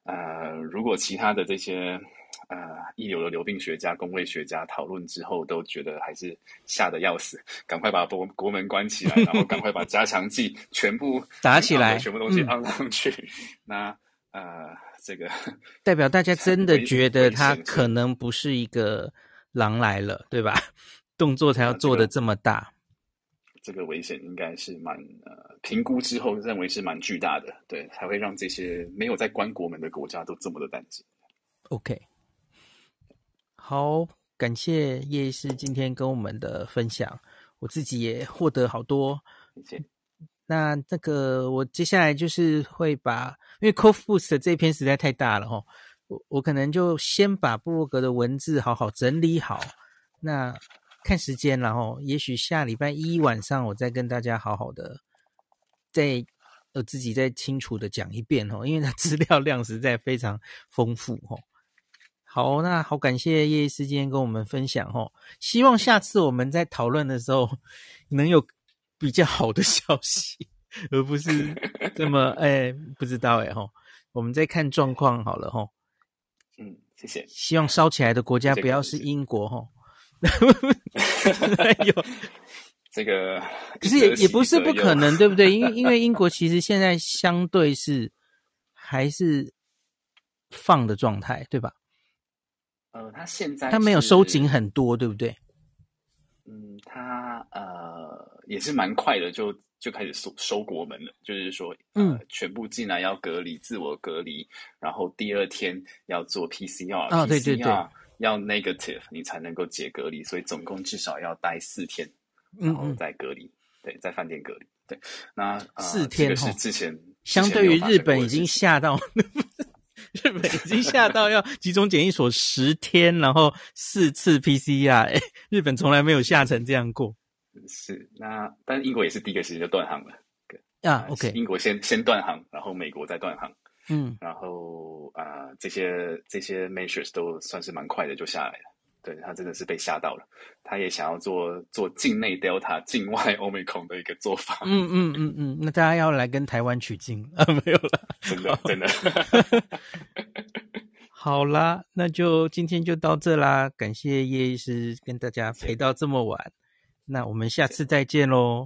呃，如果其他的这些呃一流的流病学家、公位学家讨论之后都觉得还是吓得要死，赶快把国国门关起来，然后赶快把加强剂全部 打起来，全部东西放上去，嗯、那呃。这个代表大家真的觉得他可能不是一个狼来了，对吧？动作才要做的这么大，这个危险应该是蛮呃，评估之后认为是蛮巨大的，对，才会让这些没有在关国门的国家都这么的担心。OK，好，感谢叶医师今天跟我们的分享，我自己也获得好多。谢谢。那这个我接下来就是会把，因为 Cove Boost 这篇实在太大了哈，我我可能就先把布洛格的文字好好整理好，那看时间然后也许下礼拜一晚上我再跟大家好好的再呃自己再清楚的讲一遍哦，因为它资料量实在非常丰富哦。好，那好感谢叶医师今天跟我们分享哦，希望下次我们在讨论的时候能有比较好的消息，而不是这么 哎不知道哎吼，我们再看状况好了吼。嗯，谢谢。希望烧起来的国家不要是英国吼。有这个，可是也也不是不可能，对不对？因为因为英国其实现在相对是还是放的状态，对吧？呃，他现在他没有收紧很多，对不对？嗯，他呃也是蛮快的，就就开始收收国门了。就是说，呃、嗯，全部进来要隔离，自我隔离，然后第二天要做 PCR，啊、哦，对对。对，要 negative 你才能够解隔离，所以总共至少要待四天，然后再隔离，嗯嗯对，在饭店隔离，对，那、呃、四天、是之前相对于 日本已经吓到。日本已经下到要集中检疫所十天，然后四次 PCR，哎，日本从来没有下成这样过。是，那但是英国也是第一个时间就断航了。啊，OK，英国先先断航，然后美国再断航。嗯，然后啊、呃，这些这些 measures 都算是蛮快的就下来了。对，他真的是被吓到了，他也想要做做境内 Delta、境外 Omicron 的一个做法。嗯嗯嗯嗯，那大家要来跟台湾取经 啊？没有了，真的真的。好啦，那就今天就到这啦，感谢叶医师跟大家陪到这么晚，那我们下次再见喽。